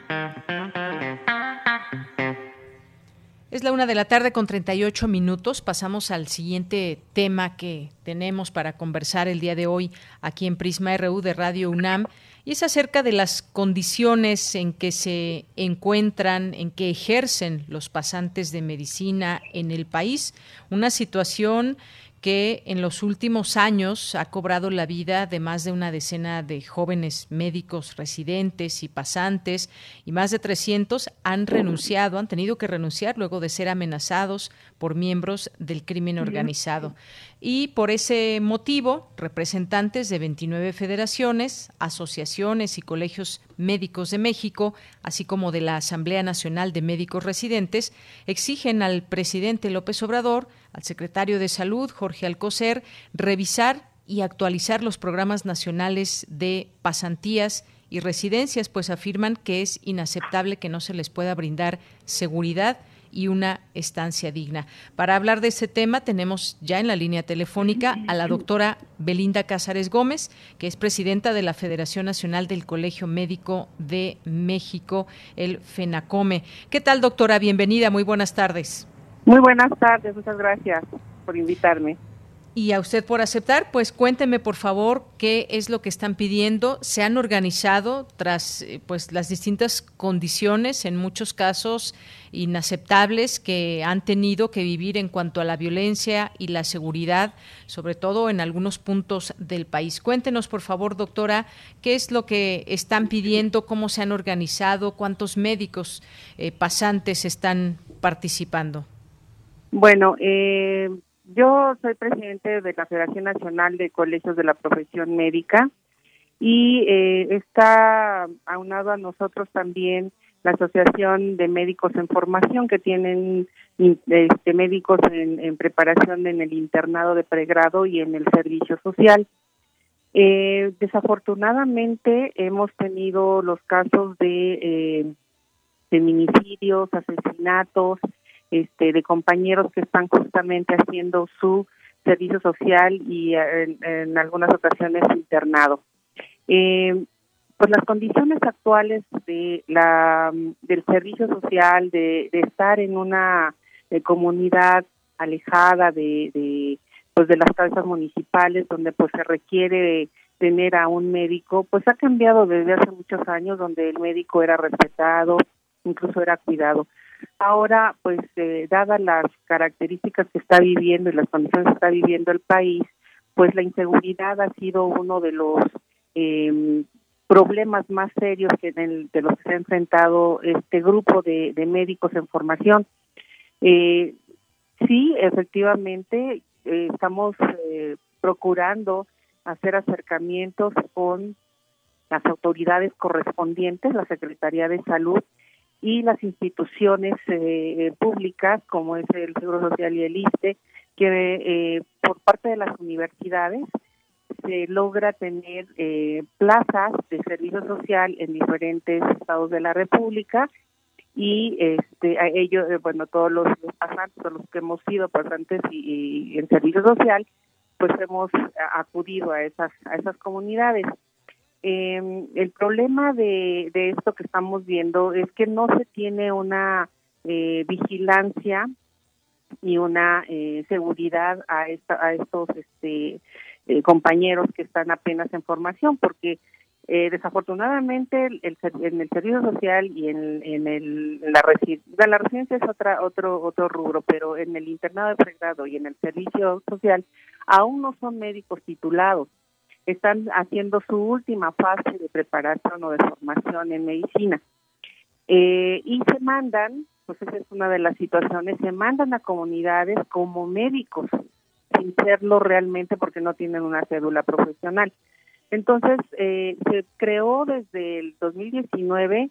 Es la una de la tarde con 38 minutos. Pasamos al siguiente tema que tenemos para conversar el día de hoy aquí en Prisma RU de Radio UNAM y es acerca de las condiciones en que se encuentran, en que ejercen los pasantes de medicina en el país, una situación que en los últimos años ha cobrado la vida de más de una decena de jóvenes médicos residentes y pasantes y más de 300 han renunciado, han tenido que renunciar luego de ser amenazados por miembros del crimen organizado. Y por ese motivo, representantes de 29 federaciones, asociaciones y colegios médicos de México, así como de la Asamblea Nacional de Médicos Residentes, exigen al presidente López Obrador al secretario de Salud, Jorge Alcocer, revisar y actualizar los programas nacionales de pasantías y residencias, pues afirman que es inaceptable que no se les pueda brindar seguridad y una estancia digna. Para hablar de ese tema tenemos ya en la línea telefónica a la doctora Belinda Cázares Gómez, que es presidenta de la Federación Nacional del Colegio Médico de México, el FENACOME. ¿Qué tal, doctora? Bienvenida, muy buenas tardes. Muy buenas tardes, muchas gracias por invitarme. Y a usted por aceptar, pues cuénteme por favor qué es lo que están pidiendo. Se han organizado tras eh, pues las distintas condiciones, en muchos casos inaceptables, que han tenido que vivir en cuanto a la violencia y la seguridad, sobre todo en algunos puntos del país. Cuéntenos por favor, doctora, qué es lo que están pidiendo, cómo se han organizado, cuántos médicos eh, pasantes están participando. Bueno, eh, yo soy presidente de la Federación Nacional de Colegios de la Profesión Médica y eh, está aunado a nosotros también la Asociación de Médicos en Formación que tienen este, médicos en, preparación en el internado de pregrado y en el servicio social. Eh, desafortunadamente hemos tenido los casos de eh, feminicidios, asesinatos, este, de compañeros que están justamente haciendo su servicio social y eh, en, algunas ocasiones internado. Eh, pues las condiciones actuales de la del servicio social, de, estar en una eh, comunidad alejada de, de pues de las cabezas municipales donde pues se requiere tener a un médico, pues ha cambiado desde hace muchos años donde el médico era respetado, incluso era cuidado. Ahora, pues, eh, dadas las características que está viviendo y las condiciones que está viviendo el país, pues la inseguridad ha sido uno de los eh, problemas más serios que de los que se ha enfrentado este grupo de, médicos en formación. Eh, sí, efectivamente, eh, estamos eh, procurando hacer acercamientos con las autoridades correspondientes, la Secretaría de Salud, y las instituciones eh, públicas como es el Seguro Social y el ISTE, que eh, por parte de las universidades se logra tener eh, plazas de servicio social en diferentes estados de la República y este a ellos bueno todos los, pasantes los que hemos sido pasantes y, y, en servicio social pues hemos acudido a esas a esas comunidades Eh, el problema de, de, esto que estamos viendo es que no se tiene una eh, vigilancia y una eh, seguridad a, esta, a estos este, eh, compañeros que están apenas en formación, porque eh, desafortunadamente el, en el servicio social y en, el, la, residencia, la residencia es otra, otro, otro rubro, pero en el internado de pregrado y en el servicio social aún no son médicos titulados están haciendo su última fase de preparación o de formación en medicina. Eh, y se mandan, pues esa es una de las situaciones, se mandan a comunidades como médicos, sin serlo realmente porque no tienen una cédula profesional. Entonces, eh, se creó desde el 2019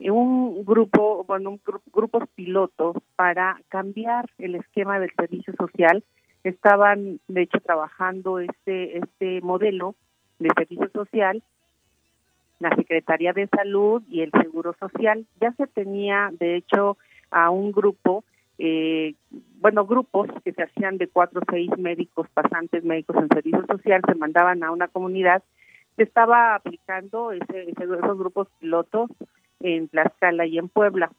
un grupo, bueno, un grupos pilotos para cambiar el esquema del servicio social estaban de hecho trabajando este este modelo de servicio social la Secretaría de Salud y el Seguro Social. Ya se tenía de hecho a un grupo eh, bueno grupos que se hacían de cuatro o seis médicos pasantes médicos en servicio social se mandaban a una comunidad se estaba aplicando ese, esos grupos pilotos en Tlaxcala y en Puebla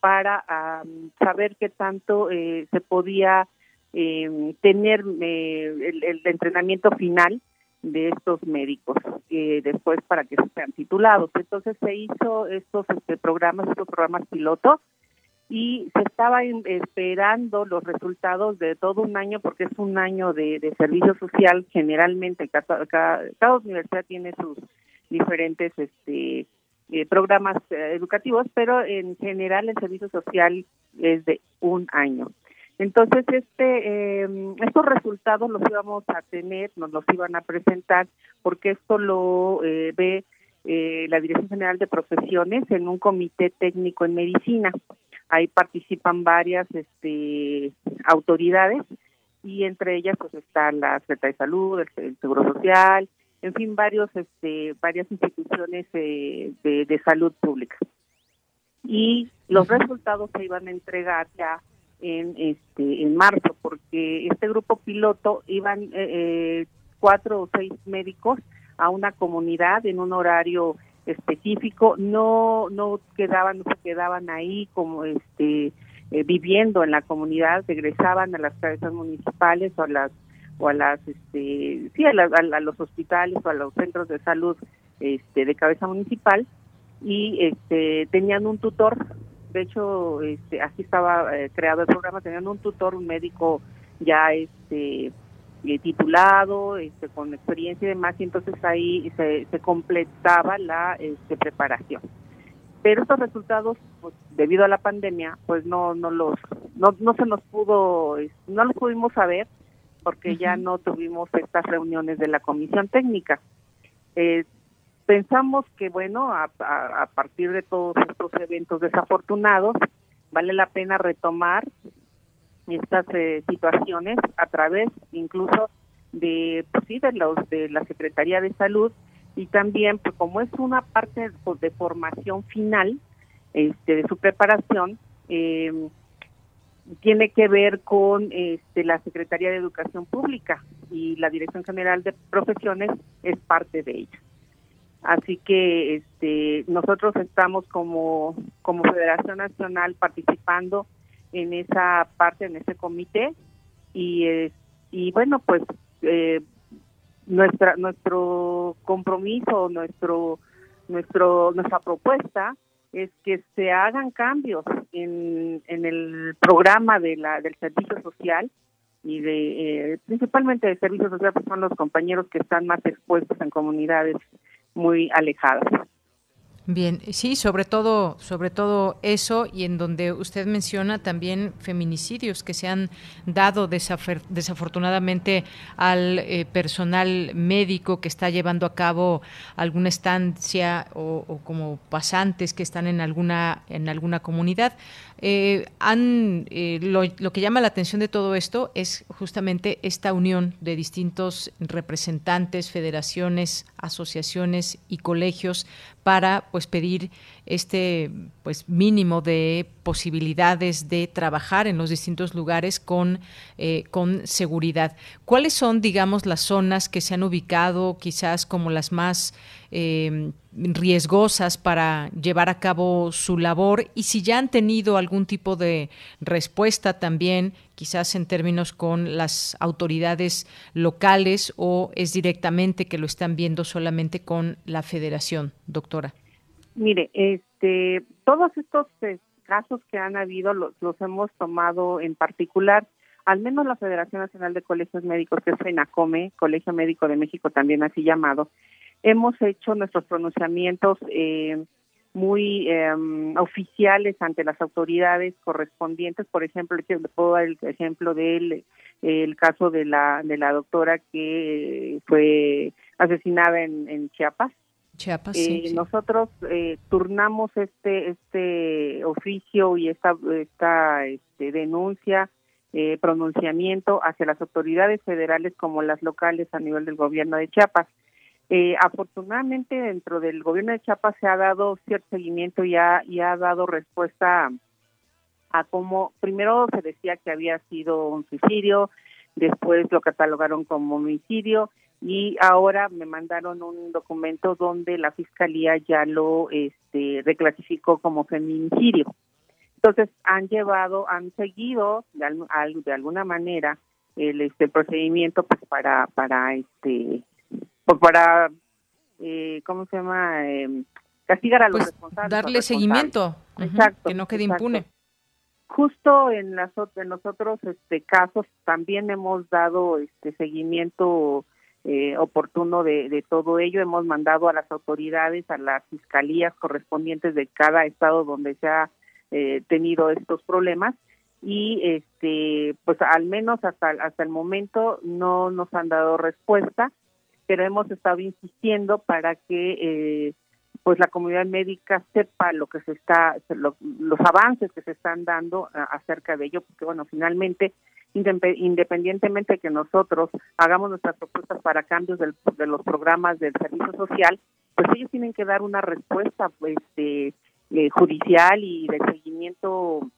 para saber qué tanto eh, se podía eh, tener eh, el, entrenamiento final de estos médicos eh, después para que sean titulados. Entonces se hizo estos este, programas, estos programas pilotos y se estaba esperando los resultados de todo un año porque es un año de, servicio social generalmente cada, cada, universidad tiene sus diferentes este eh, programas educativos pero en general el servicio social es de un año entonces, este, eh, estos resultados los íbamos a tener, nos los iban a presentar, porque esto lo eh, ve eh, la Dirección General de Profesiones en un comité técnico en medicina. Ahí participan varias este, autoridades y entre ellas pues está la Secretaría de Salud, el, Seguro Social, en fin, varios, este, varias instituciones de, de salud pública. Y los resultados se iban a entregar ya en este en marzo porque este grupo piloto iban eh, eh, cuatro o seis médicos a una comunidad en un horario específico. No no quedaban no se quedaban ahí como este eh, viviendo en la comunidad regresaban a las cabezas municipales o a las o a las este sí a, a, los hospitales o a los centros de salud este de cabeza municipal. Y este tenían un tutor de hecho, este, así estaba eh, creado el programa, tenían un tutor, un médico ya este eh, titulado, este, con experiencia y demás, y entonces ahí se, se completaba la este, preparación. Pero estos resultados, pues, debido a la pandemia, pues no no los no, no se nos pudo, no los pudimos saber porque ya no tuvimos estas reuniones de la comisión técnica. Eh, Pensamos que, bueno, a, partir de todos estos eventos desafortunados, vale la pena retomar estas eh, situaciones a través incluso de, pues sí, de, los, de la Secretaría de Salud y también, pues como es una parte pues, de formación final este, de su preparación, eh, tiene que ver con este, la Secretaría de Educación Pública y la Dirección General de Profesiones es parte de ella. Así que este, nosotros estamos como, como Federación Nacional participando en esa parte, en ese comité. Y, y bueno, pues eh, nuestra nuestro compromiso, nuestro nuestro nuestra propuesta es que se hagan cambios en, en el programa de la del servicio social y de eh, principalmente de servicio social pues son los compañeros que están más expuestos en comunidades muy alejadas. Bien, sí, sobre todo, sobre todo eso y en donde usted menciona también feminicidios que se han dado desafortunadamente al eh, personal médico que está llevando a cabo alguna estancia o, como pasantes que están en alguna en alguna comunidad. Eh, han, eh, lo, lo, que llama la atención de todo esto es justamente esta unión de distintos representantes, federaciones, asociaciones y colegios para pues pedir este pues mínimo de posibilidades de trabajar en los distintos lugares con, eh, con seguridad. ¿Cuáles son, digamos, las zonas que se han ubicado quizás como las más eh, riesgosas para llevar a cabo su labor y si ya han tenido algún tipo de respuesta también, quizás en términos con las autoridades locales o es directamente que lo están viendo solamente con la federación, doctora. Mire, este, todos estos eh, casos que han habido los, los hemos tomado en particular al menos la Federación Nacional de Colegios Médicos, que es FENACOME, Colegio Médico de México también así llamado, hemos hecho nuestros pronunciamientos eh, muy em, oficiales ante las autoridades correspondientes. Por ejemplo, puedo dar el ejemplo del el caso de la de la doctora que fue asesinada en, Chiapas. Chiapas, eh, Nosotros eh, turnamos este este oficio y esta esta este, denuncia pronunciamiento hacia las autoridades federales como las locales a nivel del gobierno de Chiapas. Eh, afortunadamente dentro del gobierno de Chiapas se ha dado cierto seguimiento y ha, y ha dado respuesta a, cómo primero se decía que había sido un suicidio, después lo catalogaron como homicidio y ahora me mandaron un documento donde la fiscalía ya lo este, reclasificó como feminicidio. Entonces han llevado, han seguido de, de alguna manera el este procedimiento pues para para este pues para, eh, ¿cómo se llama? Eh, castigar a los pues responsables. Darle seguimiento, que no quede impune. Justo en, las, en los otros este, casos también hemos dado este seguimiento eh, oportuno de, de, todo ello. Hemos mandado a las autoridades, a las fiscalías correspondientes de cada estado donde se ha eh, tenido estos problemas y este pues al menos hasta hasta el momento no nos han dado respuesta pero hemos estado insistiendo para que eh, pues la comunidad médica sepa lo que se está los avances que se están dando acerca de ello porque bueno finalmente independientemente de que nosotros hagamos nuestras propuestas para cambios del, de los programas del servicio social pues ellos tienen que dar una respuesta pues eh, judicial y de seguimiento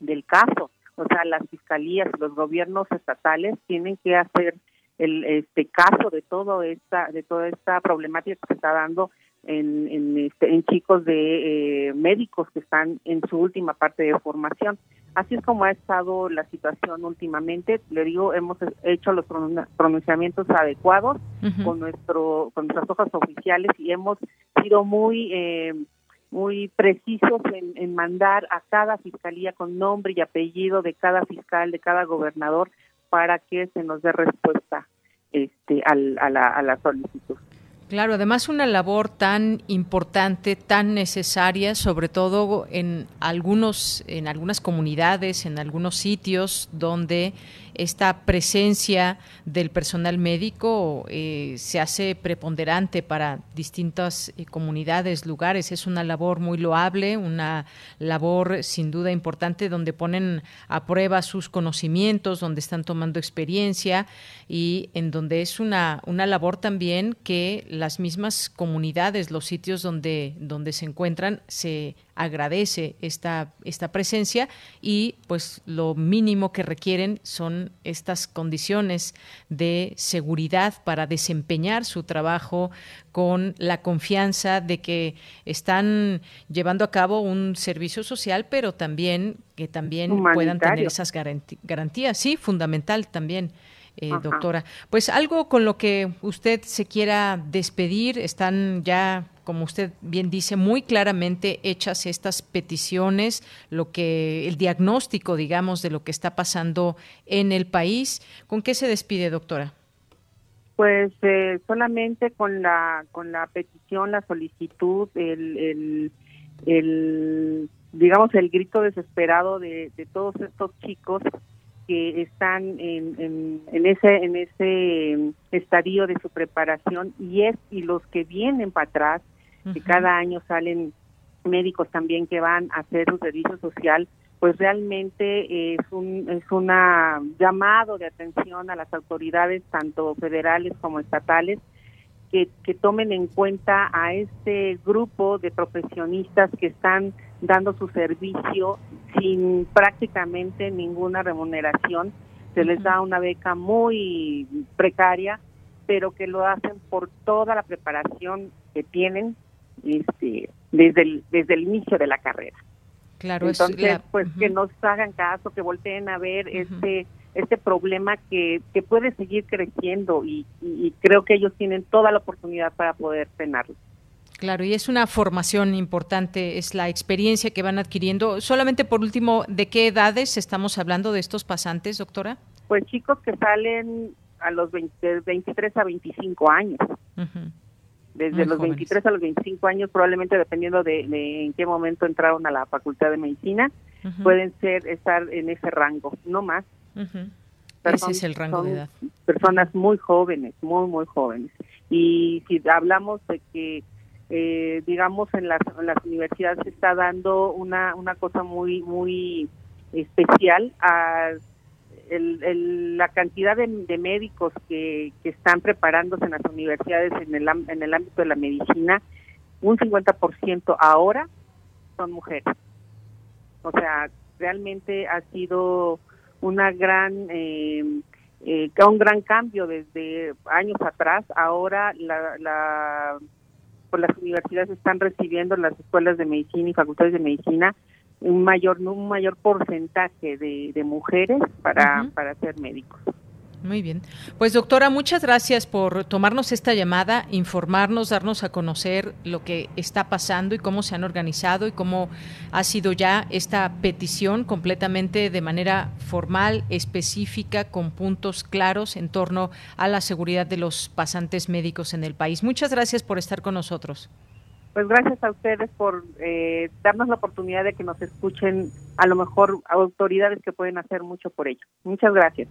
del caso. O sea las fiscalías los gobiernos estatales tienen que hacer el este caso de todo esta de toda esta problemática que se está dando en en, este, chicos de eh, médicos que están en su última parte de formación así es como ha estado la situación últimamente le digo hemos hecho los pronunciamientos adecuados con nuestro con nuestras hojas oficiales y hemos sido muy eh, muy precisos en, en mandar a cada fiscalía con nombre y apellido de cada fiscal, de cada gobernador, para que se nos dé respuesta este, al, a, la, a la solicitud. Claro, además una labor tan importante, tan necesaria, sobre todo en algunos, en algunas comunidades, en algunos sitios donde esta presencia del personal médico eh, se hace preponderante para distintas eh, comunidades, lugares. Es una labor muy loable, una labor sin duda importante donde ponen a prueba sus conocimientos, donde están tomando experiencia y en donde es una, una labor también que las mismas comunidades, los sitios donde, donde se encuentran, se agradece esta, esta presencia y pues lo mínimo que requieren son estas condiciones de seguridad para desempeñar su trabajo con la confianza de que están llevando a cabo un servicio social, pero también que también puedan tener esas garantías. Sí, fundamental también. Eh, doctora. Pues algo con lo que usted se quiera despedir, están ya como usted bien dice, muy claramente hechas estas peticiones, lo que el diagnóstico, digamos, de lo que está pasando en el país. ¿Con qué se despide, doctora? Pues eh, solamente con la con la petición, la solicitud, el, el, digamos el grito desesperado de, de todos estos chicos que están en, en, ese en ese estadio de su preparación y es y los que vienen para atrás que cada año salen médicos también que van a hacer su servicio social, pues realmente es un es una llamado de atención a las autoridades tanto federales como estatales que, que tomen en cuenta a este grupo de profesionistas que están dando su servicio sin prácticamente ninguna remuneración. Se les da una beca muy precaria, pero que lo hacen por toda la preparación que tienen este, desde, el, desde el inicio de la carrera. Claro, Entonces, pues que nos hagan caso, que volteen a ver este este problema que, que puede seguir creciendo y, y creo que ellos tienen toda la oportunidad para poder frenarlo. Claro, y es una formación importante, es la experiencia que van adquiriendo. Solamente por último, ¿de qué edades estamos hablando de estos pasantes, doctora? Pues chicos que salen a los 23 a 25 años. Desde los 23 a los 25 años, probablemente dependiendo de, en qué momento entraron a la Facultad de Medicina, pueden ser estar en ese rango, no más. Ese es el rango de edad. Personas muy jóvenes, muy, muy jóvenes. Y si hablamos de que eh, digamos, en las, universidades se está dando una, una cosa muy, muy especial a la cantidad de, médicos que, que, están preparándose en las universidades en el, en el ámbito de la medicina, un 50% ahora son mujeres. O sea, realmente ha sido una gran eh, eh, un gran cambio desde años atrás. Ahora la, la por las universidades están recibiendo las escuelas de medicina y facultades de medicina un mayor un mayor porcentaje de, de mujeres para, para ser médicos. Muy bien. Pues doctora, muchas gracias por tomarnos esta llamada, informarnos, darnos a conocer lo que está pasando y cómo se han organizado y cómo ha sido ya esta petición completamente de manera formal, específica, con puntos claros en torno a la seguridad de los pasantes médicos en el país. Muchas gracias por estar con nosotros. Pues gracias a ustedes por eh, darnos la oportunidad de que nos escuchen, a lo mejor autoridades que pueden hacer mucho por ello. Muchas gracias.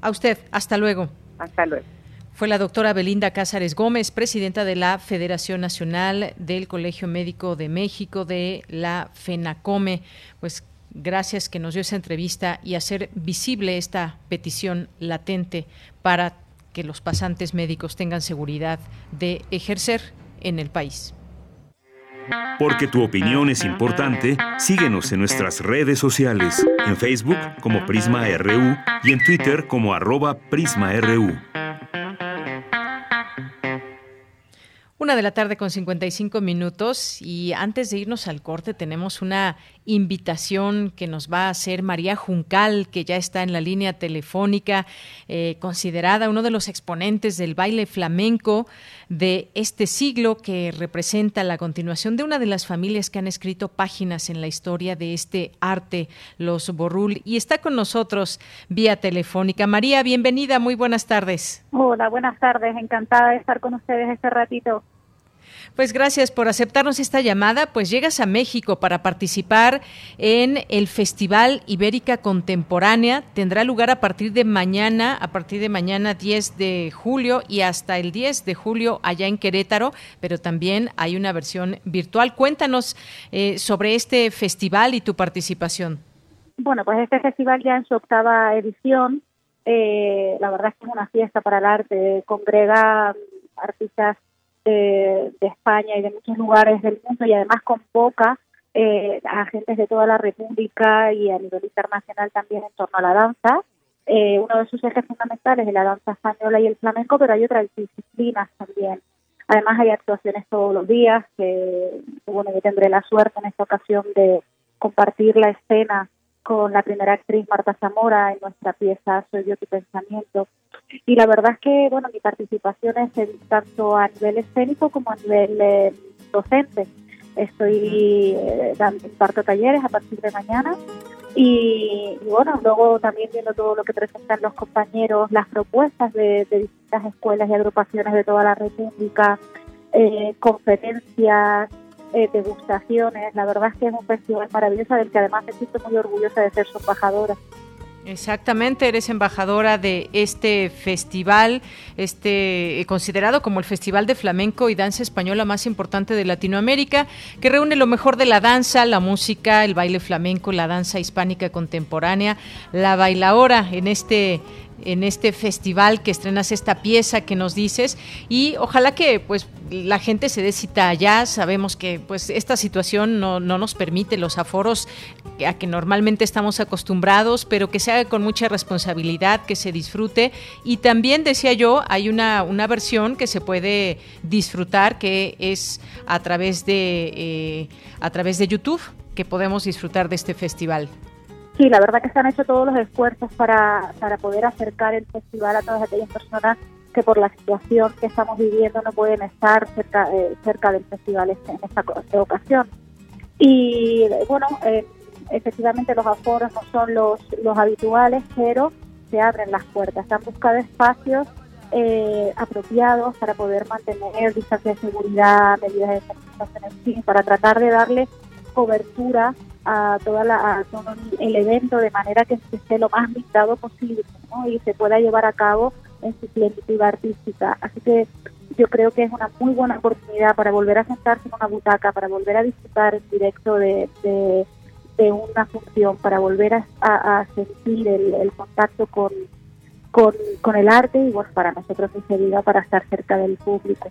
A usted, hasta luego. Hasta luego. Fue la doctora Belinda Cázares Gómez, presidenta de la Federación Nacional del Colegio Médico de México, de la FENACOME. Pues gracias que nos dio esa entrevista y hacer visible esta petición latente para que los pasantes médicos tengan seguridad de ejercer en el país. Porque tu opinión es importante, síguenos en nuestras redes sociales, en Facebook como Prisma RU y en Twitter como arroba PrismaRU. Una de la tarde con 55 minutos y antes de irnos al corte tenemos una invitación que nos va a hacer María Juncal, que ya está en la línea telefónica, eh, considerada uno de los exponentes del baile flamenco de este siglo, que representa la continuación de una de las familias que han escrito páginas en la historia de este arte, los Borrul, y está con nosotros vía telefónica. María, bienvenida, muy buenas tardes. Hola, buenas tardes, encantada de estar con ustedes este ratito. Pues gracias por aceptarnos esta llamada. Pues llegas a México para participar en el Festival Ibérica Contemporánea. Tendrá lugar a partir de mañana, a partir de mañana 10 de julio y hasta el 10 de julio allá en Querétaro, pero también hay una versión virtual. Cuéntanos eh, sobre este festival y tu participación. Bueno, pues este festival ya en su octava edición. Eh, la verdad es que es una fiesta para el arte, congrega artistas de, España y de muchos lugares del mundo y además convoca eh, a agentes de toda la República y a nivel internacional también en torno a la danza. Eh, uno de sus ejes fundamentales es la danza española y el flamenco, pero hay otras disciplinas también. Además hay actuaciones todos los días, que bueno, yo tendré la suerte en esta ocasión de compartir la escena con la primera actriz Marta Zamora en nuestra pieza Soy yo tu pensamiento. Y la verdad es que, bueno, mi participación es tanto a nivel escénico como a nivel eh, docente. Estoy eh, dando imparto talleres a partir de mañana y, bueno, luego también viendo todo lo que presentan los compañeros, las propuestas de, distintas escuelas y agrupaciones de toda la República, eh, conferencias, eh, degustaciones. La verdad es que es un festival maravilloso del que además me muy orgullosa de ser su embajadora. Exactamente, eres embajadora de este festival, este eh, considerado como el festival de flamenco y danza española más importante de Latinoamérica, que reúne lo mejor de la danza, la música, el baile flamenco, la danza hispánica contemporánea, la bailaora en este en este festival que estrenas esta pieza que nos dices y ojalá que pues la gente se dé cita allá. Sabemos que pues esta situación no, no nos permite los aforos a que normalmente estamos acostumbrados, pero que se haga con mucha responsabilidad, que se disfrute. Y también decía yo, hay una, una versión que se puede disfrutar que es a través de eh, a través de YouTube que podemos disfrutar de este festival. Sí, la verdad que se han hecho todos los esfuerzos para, para poder acercar el festival a todas aquellas personas que por la situación que estamos viviendo no pueden estar cerca, eh, cerca del festival este, en esta, ocasión. Y bueno, eh, efectivamente los aforos no son los, los habituales, pero se abren las puertas. Se han buscado espacios eh, apropiados para poder mantener distancia de seguridad, medidas de sanitización, en fin, para tratar de darle cobertura a toda la todo el evento de manera que esté lo más limitado posible y se pueda llevar a cabo en su plenitud artística. Así que yo creo que es una muy buena oportunidad para volver a sentarse en una butaca, para volver a disfrutar en directo de, de, una función, para volver a, sentir el, contacto con, el arte y bueno, para nosotros en para estar cerca del público.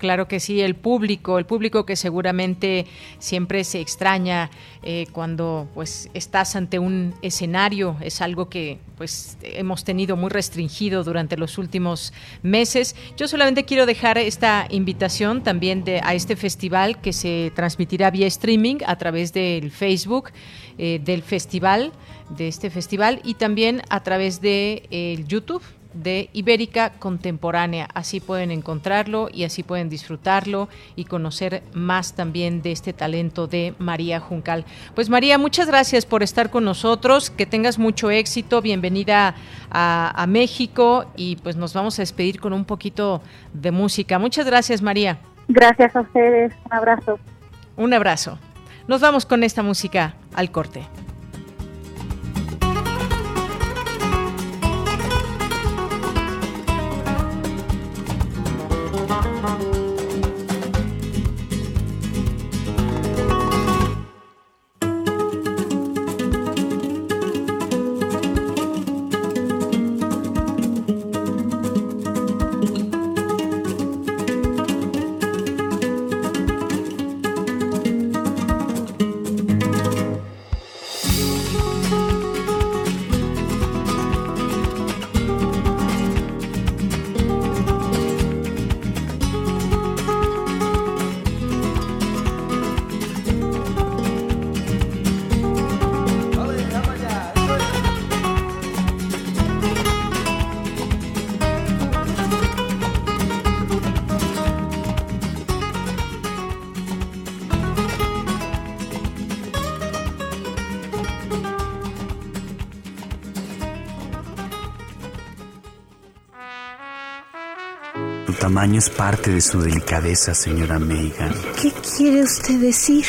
Claro que sí, el público, el público que seguramente siempre se extraña eh, cuando pues estás ante un escenario, es algo que pues hemos tenido muy restringido durante los últimos meses. Yo solamente quiero dejar esta invitación también de, a este festival que se transmitirá vía streaming a través del Facebook eh, del festival, de este festival y también a través de el YouTube de Ibérica Contemporánea. Así pueden encontrarlo y así pueden disfrutarlo y conocer más también de este talento de María Juncal. Pues María, muchas gracias por estar con nosotros, que tengas mucho éxito, bienvenida a, a México y pues nos vamos a despedir con un poquito de música. Muchas gracias María. Gracias a ustedes, un abrazo. Un abrazo. Nos vamos con esta música al corte. Tamaño es parte de su delicadeza, señora Megan. ¿Qué quiere usted decir?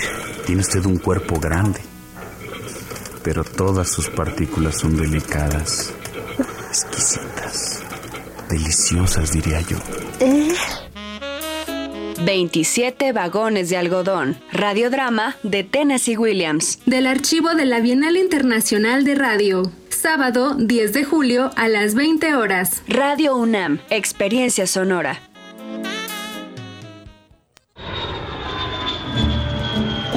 Tiene usted un cuerpo grande, pero todas sus partículas son delicadas, exquisitas, deliciosas, diría yo. ¿Eh? 27 vagones de algodón. Radiodrama de Tennessee Williams. Del archivo de la Bienal Internacional de Radio sábado 10 de julio a las 20 horas. Radio UNAM, Experiencia Sonora.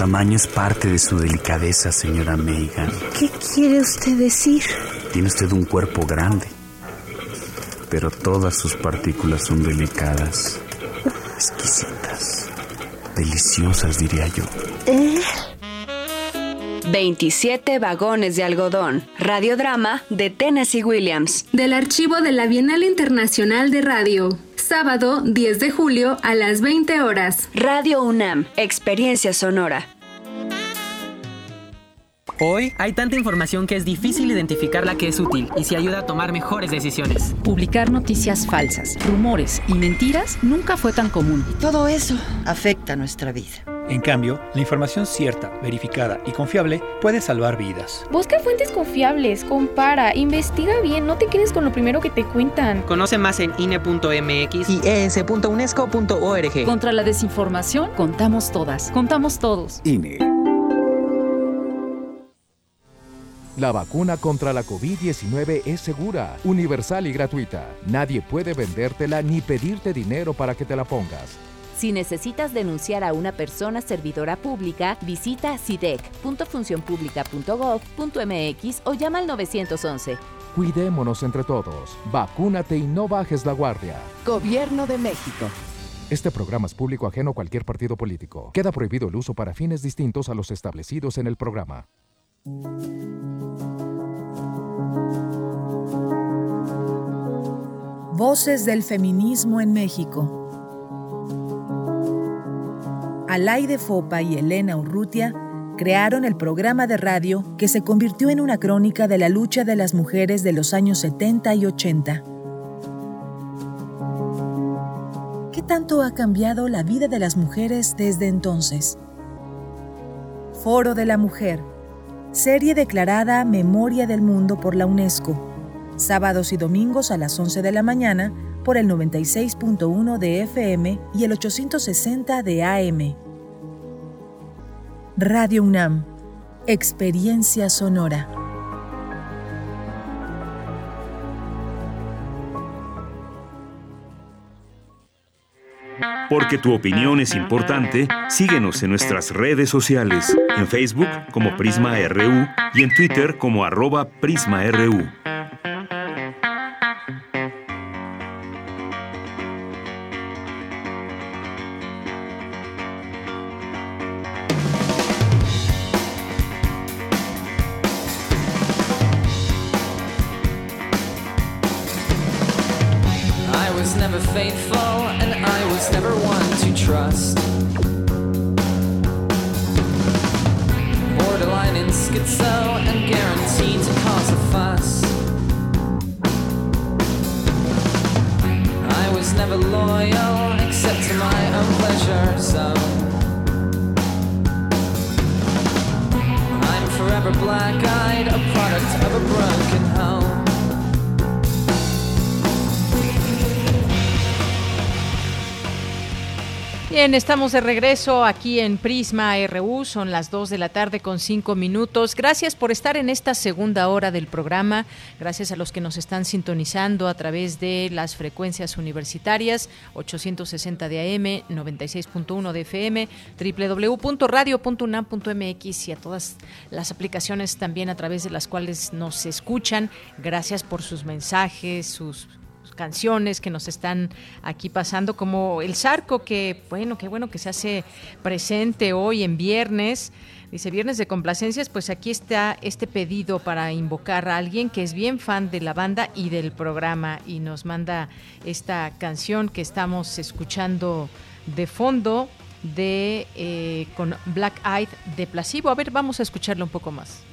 Tamaño es parte de su delicadeza, señora Megan. ¿Qué quiere usted decir? Tiene usted un cuerpo grande, pero todas sus partículas son delicadas, exquisitas, deliciosas, diría yo. ¿Eh? 27 vagones de algodón. Radiodrama de Tennessee Williams. Del archivo de la Bienal Internacional de Radio. Sábado 10 de julio a las 20 horas. Radio UNAM. Experiencia sonora. Hoy hay tanta información que es difícil identificar la que es útil y si ayuda a tomar mejores decisiones. Publicar noticias falsas, rumores y mentiras nunca fue tan común. Y todo eso afecta nuestra vida. En cambio, la información cierta, verificada y confiable puede salvar vidas. Busca fuentes confiables, compara, investiga bien, no te quedes con lo primero que te cuentan. Conoce más en INE.mx y es.unesco.org. Contra la desinformación, contamos todas, contamos todos. INE. La vacuna contra la COVID-19 es segura, universal y gratuita. Nadie puede vendértela ni pedirte dinero para que te la pongas. Si necesitas denunciar a una persona servidora pública, visita sidec.funcionpublica.gov.mx o llama al 911. Cuidémonos entre todos. Vacúnate y no bajes la guardia. Gobierno de México. Este programa es público ajeno a cualquier partido político. Queda prohibido el uso para fines distintos a los establecidos en el programa. Voces del feminismo en México. Alaide Fopa y Elena Urrutia crearon el programa de radio que se convirtió en una crónica de la lucha de las mujeres de los años 70 y 80. ¿Qué tanto ha cambiado la vida de las mujeres desde entonces? Foro de la Mujer, serie declarada Memoria del Mundo por la UNESCO, sábados y domingos a las 11 de la mañana por el 96.1 de FM y el 860 de AM. Radio UNAM, Experiencia Sonora. Porque tu opinión es importante, síguenos en nuestras redes sociales, en Facebook como Prisma RU y en Twitter como arroba PrismaRU. Bien, estamos de regreso aquí en Prisma RU, son las 2 de la tarde con 5 minutos. Gracias por estar en esta segunda hora del programa, gracias a los que nos están sintonizando a través de las frecuencias universitarias 860 de AM, 96.1 de FM, www.radio.unam.mx y a todas las aplicaciones también a través de las cuales nos escuchan. Gracias por sus mensajes, sus canciones que nos están aquí pasando, como El Zarco, que bueno, qué bueno que se hace presente hoy en viernes. Dice viernes de complacencias, pues aquí está este pedido para invocar a alguien que es bien fan de la banda y del programa y nos manda esta canción que estamos escuchando de fondo de eh, con Black Eyed de Placebo. A ver, vamos a escucharlo un poco más.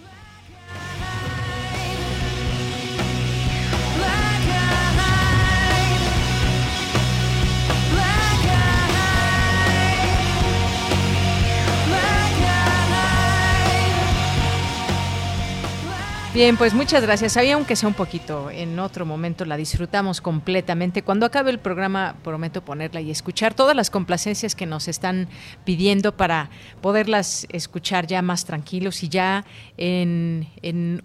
Bien, pues muchas gracias. Había aunque sea un poquito, en otro momento la disfrutamos completamente. Cuando acabe el programa prometo ponerla y escuchar todas las complacencias que nos están pidiendo para poderlas escuchar ya más tranquilos y ya en,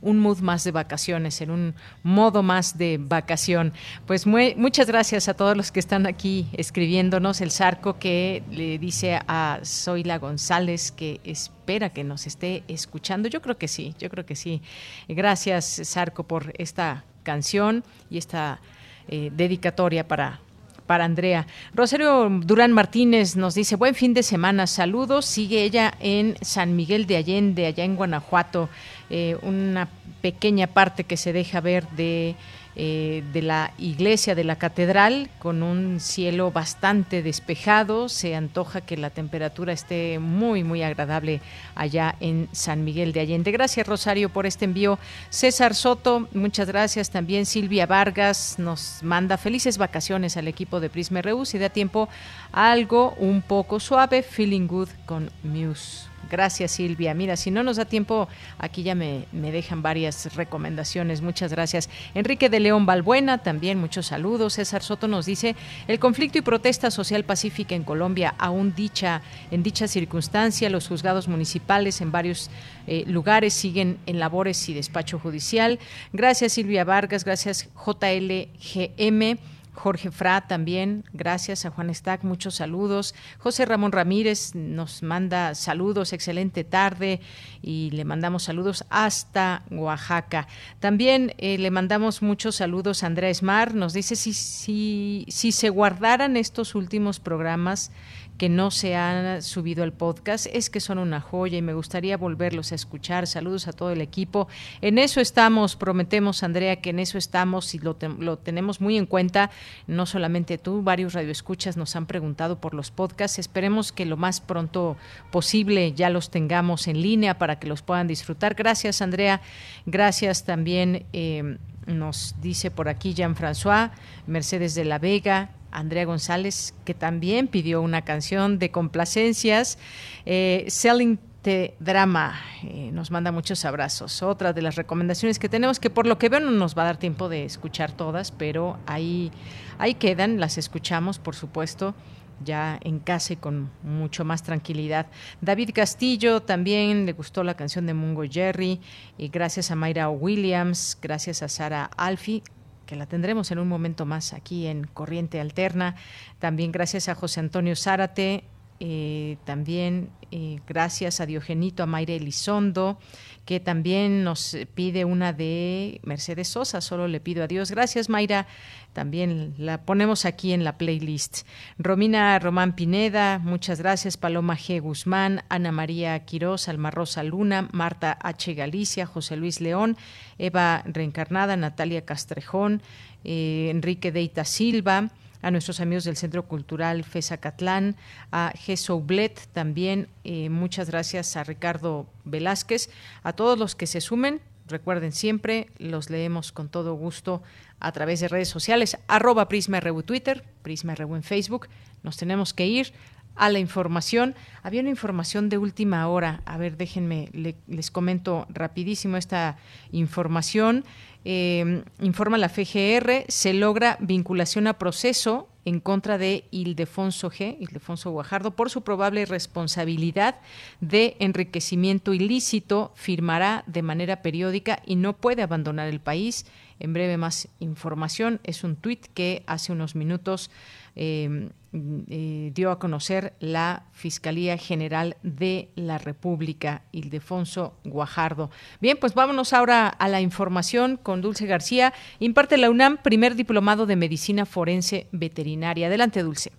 un mood más de vacaciones, en un modo más de vacación. Pues muy, muchas gracias a todos los que están aquí escribiéndonos. El Zarco que le dice a Zoila González que espera que nos esté escuchando. Yo creo que sí, yo creo que sí. Gracias, Sarco, por esta canción y esta eh, dedicatoria para, para Andrea. Rosario Durán Martínez nos dice, buen fin de semana, saludos. Sigue ella en San Miguel de Allende, allá en Guanajuato. Eh, una pequeña parte que se deja ver de eh, de la iglesia de la catedral con un cielo bastante despejado. Se antoja que la temperatura esté muy, muy agradable allá en San Miguel de Allende. Gracias, Rosario, por este envío. César Soto, muchas gracias. También Silvia Vargas nos manda felices vacaciones al equipo de Prisma RU. Si da tiempo, algo un poco suave, Feeling Good con Muse. Gracias, Silvia. Mira, si no nos da tiempo, aquí ya me, dejan varias recomendaciones. Muchas gracias. Enrique de León Balbuena, también muchos saludos. César Soto nos dice, el conflicto y protesta social pacífica en Colombia, aún dicha, en dicha circunstancia, los juzgados municipales en varios eh, lugares siguen en labores y despacho judicial. Gracias, Silvia Vargas. Gracias, JLGM. Jorge Fra también, gracias a Juan Stack, muchos saludos. José Ramón Ramírez nos manda saludos, excelente tarde y le mandamos saludos hasta Oaxaca. También eh, le mandamos muchos saludos a Andrea Esmar, nos dice si, si, si se guardaran estos últimos programas que no se han subido al podcast es que son una joya y me gustaría volverlos a escuchar. Saludos a todo el equipo. En eso estamos, prometemos, Andrea, que en eso estamos y lo, lo tenemos muy en cuenta. No solamente tú, varios radioescuchas nos han preguntado por los podcasts. Esperemos que lo más pronto posible ya los tengamos en línea para que los puedan disfrutar. Gracias, Andrea. Gracias también. Eh, nos dice por aquí Jean-François, Mercedes de la Vega, Andrea González, que también pidió una canción de complacencias, eh, Selling the Drama, eh, nos manda muchos abrazos. Otra de las recomendaciones que tenemos, que por lo que veo no nos va a dar tiempo de escuchar todas, pero ahí, ahí quedan, las escuchamos, por supuesto ya en casa y con mucho más tranquilidad. David Castillo también le gustó la canción de Mungo Jerry y gracias a Mayra Williams, gracias a Sara Alfi, que la tendremos en un momento más aquí en Corriente Alterna. También gracias a José Antonio Zárate, eh, también eh, gracias a Diogenito, a Mayra Elizondo, que también nos pide una de Mercedes Sosa, solo le pido a Dios. Gracias, Mayra. También la ponemos aquí en la playlist. Romina Román Pineda, muchas gracias. Paloma G. Guzmán, Ana María Quiroz, Alma Rosa Luna, Marta H. Galicia, José Luis León, Eva Reencarnada, Natalia Castrejón, eh, Enrique Deita Silva, a nuestros amigos del Centro Cultural FESA Catlán, a Blet también, eh, muchas gracias a Ricardo Velázquez, a todos los que se sumen, recuerden siempre, los leemos con todo gusto a través de redes sociales, arroba Prisma RU Twitter, Prisma RU en Facebook, nos tenemos que ir a la información. Había una información de última hora. A ver, déjenme, les comento rapidísimo esta información. Eh, informa la FGR, se logra vinculación a proceso en contra de Ildefonso G., Ildefonso Guajardo, por su probable responsabilidad de enriquecimiento ilícito, firmará de manera periódica y no puede abandonar el país. En breve más información. Es un tuit que hace unos minutos eh, eh, dio a conocer la Fiscalía General de la República, Ildefonso Guajardo. Bien, pues vámonos ahora a la información con Dulce García. Imparte la UNAM, primer diplomado de Medicina Forense Veterinaria. Adelante, Dulce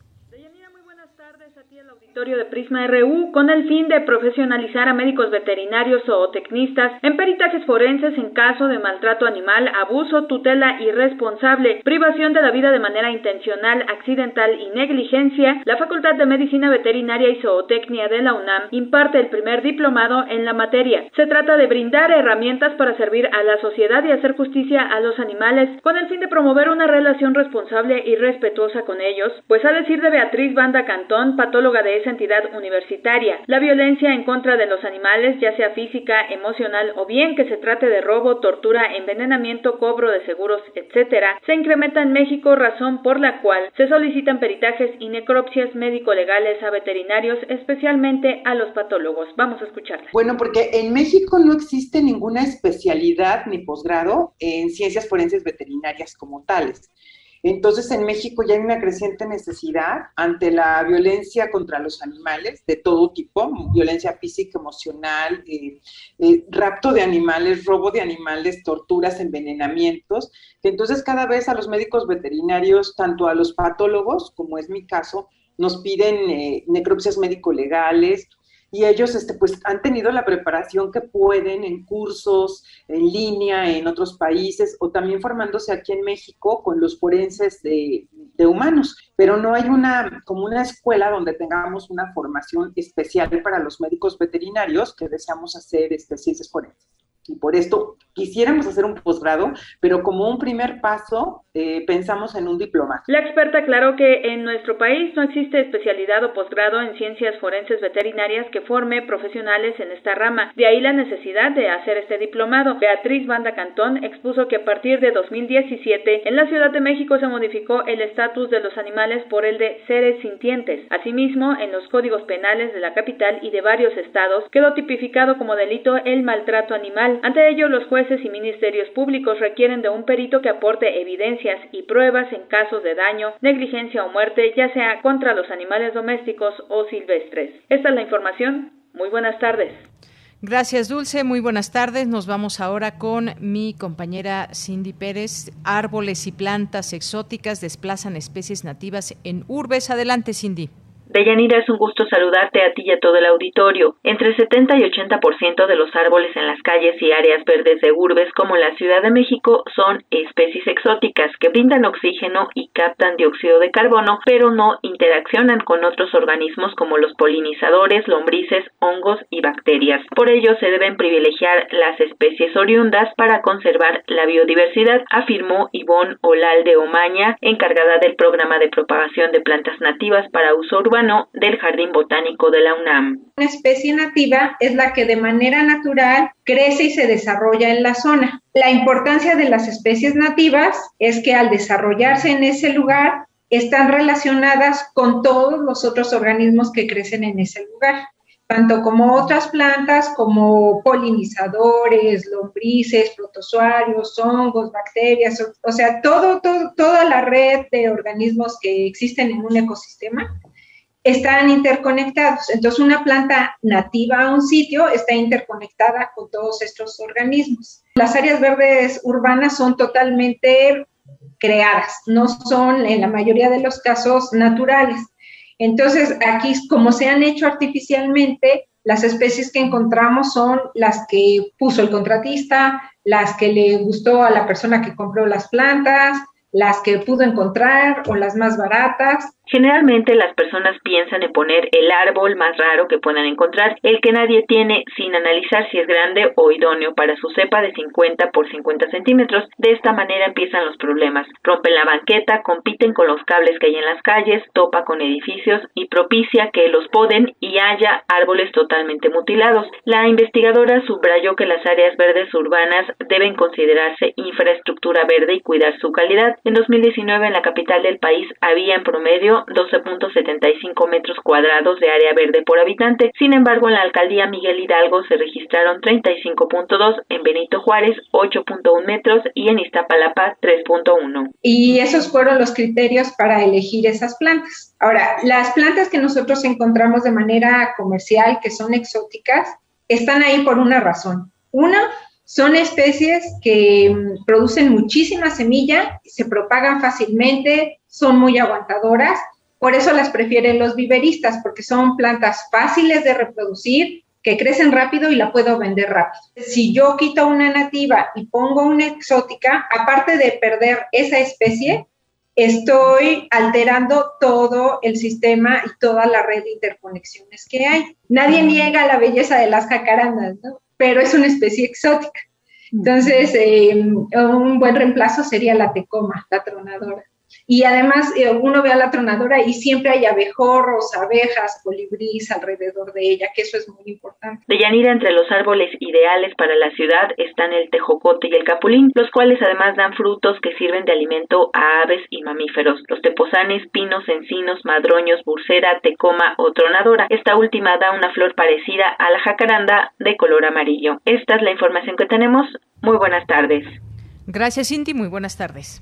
de Prisma RU con el fin de profesionalizar a médicos veterinarios o tecnistas en peritajes forenses en caso de maltrato animal, abuso, tutela irresponsable, privación de la vida de manera intencional, accidental y negligencia, la Facultad de Medicina Veterinaria y Zootecnia de la UNAM imparte el primer diplomado en la materia. Se trata de brindar herramientas para servir a la sociedad y hacer justicia a los animales con el fin de promover una relación responsable y respetuosa con ellos, pues a decir de Beatriz Banda Cantón, patóloga de entidad universitaria. La violencia en contra de los animales, ya sea física, emocional o bien que se trate de robo, tortura, envenenamiento, cobro de seguros, etcétera, se incrementa en México, razón por la cual se solicitan peritajes y necropsias médico-legales a veterinarios, especialmente a los patólogos. Vamos a escucharla. Bueno, porque en México no existe ninguna especialidad ni posgrado en ciencias forenses veterinarias como tales. Entonces, en México ya hay una creciente necesidad ante la violencia contra los animales de todo tipo, violencia física, emocional, eh, eh, rapto de animales, robo de animales, torturas, envenenamientos. Entonces, cada vez a los médicos veterinarios, tanto a los patólogos, como es mi caso, nos piden eh, necropsias médico-legales, y ellos este, pues, han tenido la preparación que pueden en cursos, en línea, en otros países, o también formándose aquí en México con los forenses de, de humanos. Pero no hay una, como una escuela donde tengamos una formación especial para los médicos veterinarios que deseamos hacer este, ciencias forenses y por esto quisiéramos hacer un posgrado, pero como un primer paso eh, pensamos en un diploma. La experta aclaró que en nuestro país no existe especialidad o posgrado en ciencias forenses veterinarias que forme profesionales en esta rama, de ahí la necesidad de hacer este diplomado. Beatriz Banda Cantón expuso que a partir de 2017 en la Ciudad de México se modificó el estatus de los animales por el de seres sintientes. Asimismo, en los códigos penales de la capital y de varios estados quedó tipificado como delito el maltrato animal ante ello, los jueces y ministerios públicos requieren de un perito que aporte y pruebas en casos de daño, negligencia o muerte, ya sea contra los animales domésticos o silvestres. Esta es la información. Muy buenas tardes. Gracias, Dulce. Muy buenas tardes. Nos vamos ahora con mi compañera Cindy Pérez. Árboles y plantas exóticas desplazan especies nativas en urbes. Adelante, Cindy. Deyanira, es un gusto saludarte a ti y a todo el auditorio. Entre 70 y 80% de los árboles en las calles y áreas verdes de urbes como la Ciudad de México son especies exóticas que brindan oxígeno y captan dióxido de carbono, pero no interaccionan con otros organismos como los polinizadores, lombrices, hongos y bacterias. Por ello se deben privilegiar las especies oriundas para conservar la biodiversidad, afirmó Ivonne Olalde Omaña, encargada del programa de propagación de plantas nativas para uso urbano del Jardín Botánico de la UNAM. Una especie nativa es la que de manera natural crece y se desarrolla en la zona. La importancia de las especies nativas es que al desarrollarse en ese lugar están relacionadas con todos los otros organismos que crecen en ese lugar tanto como otras plantas como polinizadores, lombrices, protozoarios, hongos, bacterias, o, sea, todo, todo, toda la red de organismos que existen en un ecosistema están interconectados. Entonces, una planta nativa a un sitio está interconectada con todos estos organismos. Las áreas verdes urbanas son totalmente creadas, no son en la mayoría de los casos naturales. Entonces, aquí, como se han hecho artificialmente, las especies que encontramos son las que puso el contratista, las que le gustó a la persona que compró las plantas, las que pudo encontrar o las más baratas. Generalmente las personas piensan en poner el árbol más raro que puedan encontrar, el que nadie tiene, sin analizar si es grande o idóneo para su cepa de 50 por 50 centímetros. De esta manera empiezan los problemas. Rompen la banqueta, compiten con los cables que hay en las calles, topa con edificios y propicia que los poden y haya árboles totalmente mutilados. La investigadora subrayó que las áreas verdes urbanas deben considerarse infraestructura verde y cuidar su calidad. En 2019 en la capital del país había en promedio 12.75 metros cuadrados de área verde por habitante. Sin embargo, en la alcaldía Miguel Hidalgo se registraron 35.2, en Benito Juárez 8.1 metros y en Iztapalapa 3.1. Y esos fueron los criterios para elegir esas plantas. Ahora, las plantas que nosotros encontramos de manera comercial, que son exóticas, están ahí por una razón. Una, son especies que mm, producen muchísima semilla, se propagan fácilmente, son muy aguantadoras, por eso las prefieren los viveristas, porque son plantas fáciles de reproducir, que crecen rápido y la puedo vender rápido. Si yo quito una nativa y pongo una exótica, aparte de perder esa especie, estoy alterando todo el sistema y toda la red de interconexiones que hay. Nadie niega la belleza de las jacarandas, ¿no? pero es una especie exótica. Entonces, eh, un buen reemplazo sería la tecoma, la tronadora. Y además eh, uno ve a la tronadora y siempre hay abejorros, abejas, colibríes alrededor de ella, que eso es muy importante. De Yanira, entre los árboles ideales para la ciudad están el tejocote y el capulín, los cuales además dan frutos que sirven de alimento a aves y mamíferos. Los tepozanes, pinos, encinos, madroños, bursera, tecoma o tronadora. Esta última da una flor parecida a la jacaranda de color amarillo. Esta es la información que tenemos. Muy buenas tardes. Gracias, Cindy. Muy buenas tardes.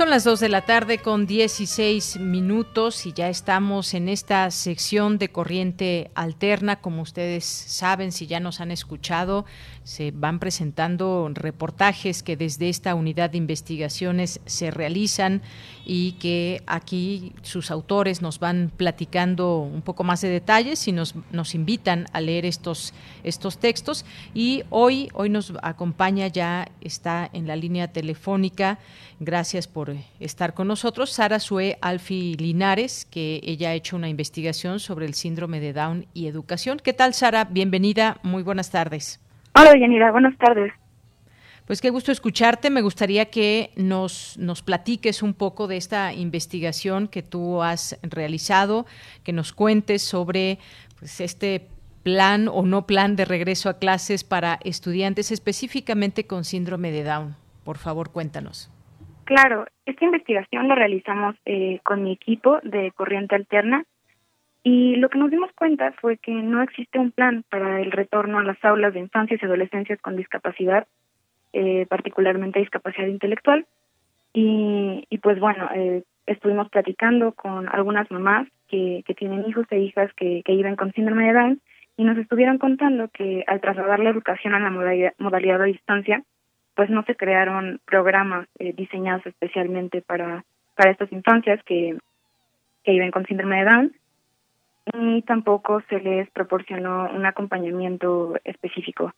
Son las 2 de la tarde con 16 minutos y ya estamos en esta sección de corriente alterna. Como ustedes saben, si ya nos han escuchado, se van presentando reportajes que desde esta unidad de investigaciones se realizan y que aquí sus autores nos van platicando un poco más de detalles y nos, nos invitan a leer estos, estos textos. Y hoy, hoy nos acompaña, ya está en la línea telefónica, gracias por estar con nosotros, Sara Sue Alfi Linares, que ella ha hecho una investigación sobre el síndrome de Down y educación. ¿Qué tal, Sara? Bienvenida, muy buenas tardes. Hola, Yanira, buenas tardes. Pues qué gusto escucharte. Me gustaría que nos, nos platiques un poco de esta investigación que tú has realizado, que nos cuentes sobre pues, este plan o no plan de regreso a clases para estudiantes específicamente con síndrome de Down. Por favor, cuéntanos. Claro, esta investigación la realizamos eh, con mi equipo de Corriente Alterna y lo que nos dimos cuenta fue que no existe un plan para el retorno a las aulas de infancias y adolescencias con discapacidad, eh, particularmente discapacidad intelectual. Y, y pues bueno, eh, estuvimos platicando con algunas mamás que, que tienen hijos e hijas que, viven con síndrome de Down y nos estuvieron contando que al trasladar la educación a la modalidad, modalidad a distancia, pues no se crearon programas eh, diseñados especialmente para, para estas infancias que, que viven con síndrome de Down y tampoco se les proporcionó un acompañamiento específico.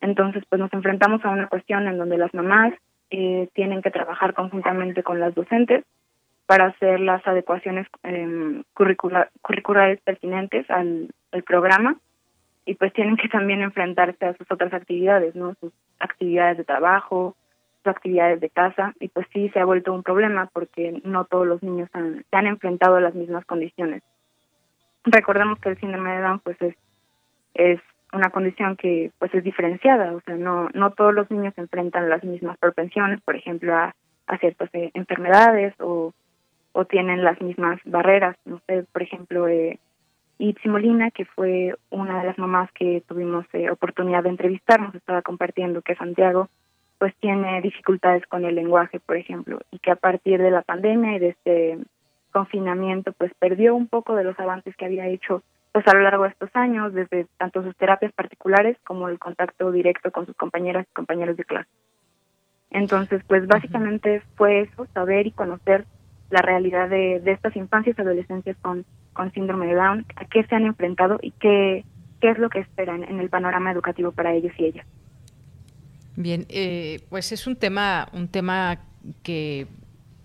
Entonces, pues nos enfrentamos a una cuestión en donde las mamás eh, tienen que trabajar conjuntamente con las docentes para hacer las adecuaciones eh, curriculares pertinentes al, al, programa y pues tienen que también enfrentarse a sus otras actividades, ¿no? Sus actividades de trabajo, sus actividades de casa y pues sí se ha vuelto un problema porque no todos los niños han, se han enfrentado a las mismas condiciones. Recordemos que el síndrome de Down pues es es una condición que pues es diferenciada, o sea, no no todos los niños enfrentan las mismas propensiones, por ejemplo, a, a ciertas eh, enfermedades o o tienen las mismas barreras, no sé, por ejemplo, eh, Molina, que fue una de las mamás que tuvimos eh, oportunidad de entrevistar, nos estaba compartiendo que Santiago pues tiene dificultades con el lenguaje, por ejemplo, y que a partir de la pandemia y de este confinamiento, pues perdió un poco de los avances que había hecho pues a lo largo de estos años, desde tanto sus terapias particulares como el contacto directo con sus compañeras y compañeros de clase. Entonces, pues básicamente fue eso, saber y conocer la realidad de, de estas infancias y adolescencias con, con síndrome de Down, a qué se han enfrentado y qué, qué es lo que esperan en el panorama educativo para ellos y ellas. Bien, eh, pues es un tema, un tema que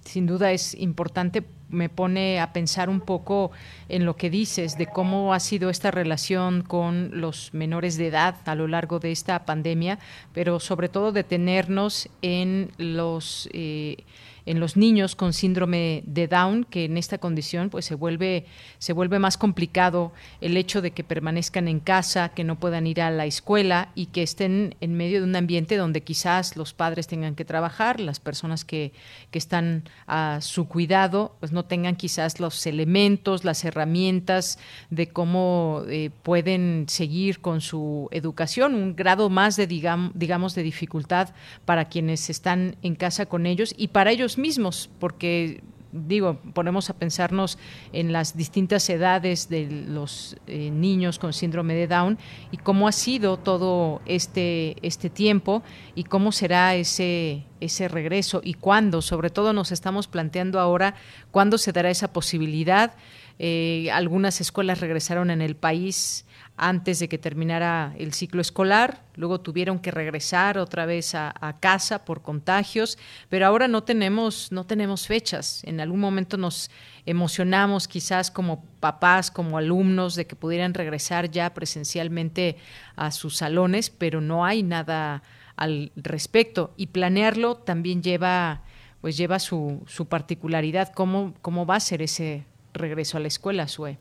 sin duda es importante me pone a pensar un poco en lo que dices de cómo ha sido esta relación con los menores de edad a lo largo de esta pandemia, pero sobre todo detenernos en los eh, en los niños con síndrome de Down, que en esta condición pues se vuelve, se vuelve más complicado el hecho de que permanezcan en casa, que no puedan ir a la escuela y que estén en medio de un ambiente donde quizás los padres tengan que trabajar, las personas que, que están a su cuidado, pues no tengan quizás los elementos, las herramientas de cómo eh, pueden seguir con su educación, un grado más de digamos, digamos de dificultad para quienes están en casa con ellos. Y para ellos mismos, porque digo, ponemos a pensarnos en las distintas edades de los eh, niños con síndrome de Down y cómo ha sido todo este, este tiempo y cómo será ese, ese regreso y cuándo, sobre todo nos estamos planteando ahora cuándo se dará esa posibilidad. Eh, algunas escuelas regresaron en el país antes de que terminara el ciclo escolar, luego tuvieron que regresar otra vez a, casa por contagios, pero ahora no tenemos, no tenemos fechas. En algún momento nos emocionamos quizás como papás, como alumnos, de que pudieran regresar ya presencialmente a sus salones, pero no hay nada al respecto. Y planearlo también lleva, pues lleva su, su particularidad. ¿Cómo, ¿Cómo va a ser ese regreso a la escuela, Sue?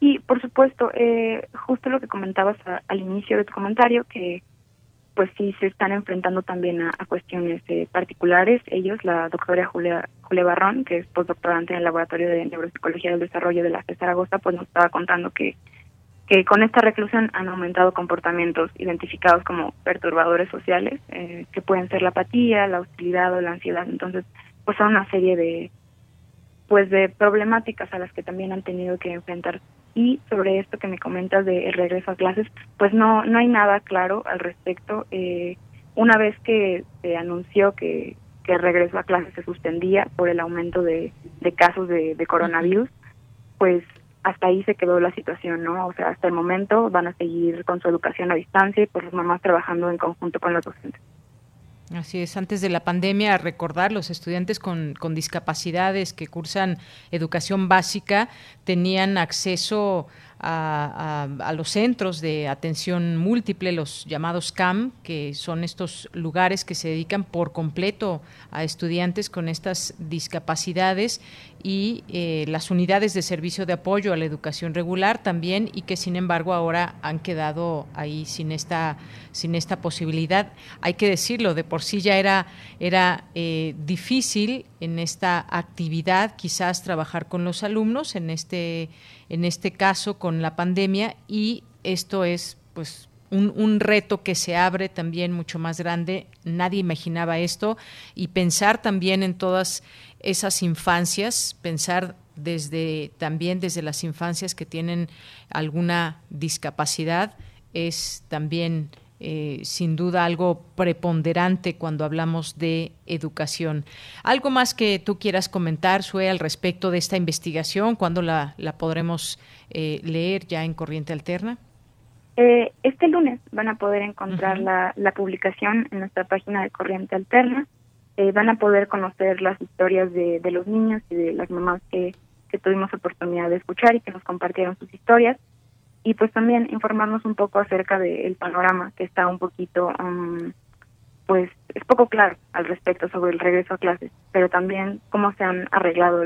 Y por supuesto, eh, justo lo que comentabas al inicio de tu comentario, que pues sí se están enfrentando también a, cuestiones eh, particulares. Ellos, la doctora Julia, Julia Barrón, que es postdoctorante en el Laboratorio de Neuropsicología del Desarrollo de la FES Zaragoza, pues nos estaba contando que, que con esta reclusión han aumentado comportamientos identificados como perturbadores sociales, eh, que pueden ser la apatía, la hostilidad o la ansiedad. Entonces, pues son una serie de pues de problemáticas a las que también han tenido que enfrentar y sobre esto que me comentas de el regreso a clases, pues no, no hay nada claro al respecto. Eh, una vez que se anunció que, que el regreso a clases se suspendía por el aumento de, de casos de, de coronavirus, pues hasta ahí se quedó la situación, ¿no? O sea, hasta el momento van a seguir con su educación a distancia y pues las mamás trabajando en conjunto con los docentes. Así es, antes de la pandemia, recordar, los estudiantes con, con, discapacidades que cursan educación básica tenían acceso a, los centros de atención múltiple, los llamados CAM, que son estos lugares que se dedican por completo a estudiantes con estas discapacidades y eh, las unidades de servicio de apoyo a la educación regular también y que sin embargo ahora han quedado ahí sin esta sin esta posibilidad. Hay que decirlo de por sí ya era era eh, difícil en esta actividad quizás trabajar con los alumnos en este en este caso con la pandemia y esto es pues un, un, reto que se abre también mucho más grande. Nadie imaginaba esto y pensar también en todas esas infancias, pensar desde también desde las infancias que tienen alguna discapacidad es también eh, sin duda algo preponderante cuando hablamos de educación. ¿Algo más que tú quieras comentar, Sue, al respecto de esta investigación? ¿Cuándo la, podremos eh, leer ya en Corriente Alterna? Eh, este lunes van a poder encontrar la, la, publicación en nuestra página de Corriente Alterna. van a poder conocer las historias de, de, los niños y de las mamás que, que tuvimos oportunidad de escuchar y que nos compartieron sus historias y pues también informarnos un poco acerca del panorama que está un poquito, um, pues es poco claro al respecto sobre el regreso a clases, pero también cómo se han arreglado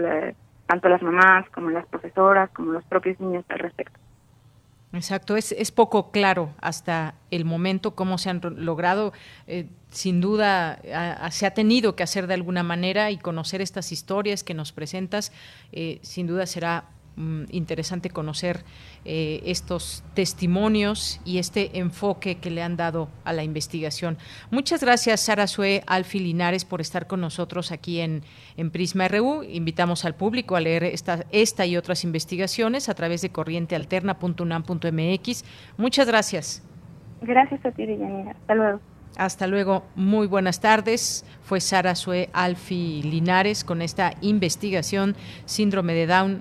tanto las mamás como las profesoras como los propios niños al respecto. Exacto, es, es poco claro hasta el momento cómo se han logrado. Eh, sin duda se ha tenido que hacer de alguna manera y conocer estas historias que nos presentas, eh, sin duda será Mm, interesante conocer eh, estos testimonios y este enfoque que le han dado a la investigación. Muchas gracias, Sara Sue Alfi Linares, por estar con nosotros aquí en, en Prisma RU. Invitamos al público a leer esta, esta y otras investigaciones a través de corrientealterna.unam.mx. Muchas gracias. Gracias a ti, Deyanira. Hasta luego. Hasta luego, muy buenas tardes. Fue Sara Sue Alfi Linares con esta investigación Síndrome de Down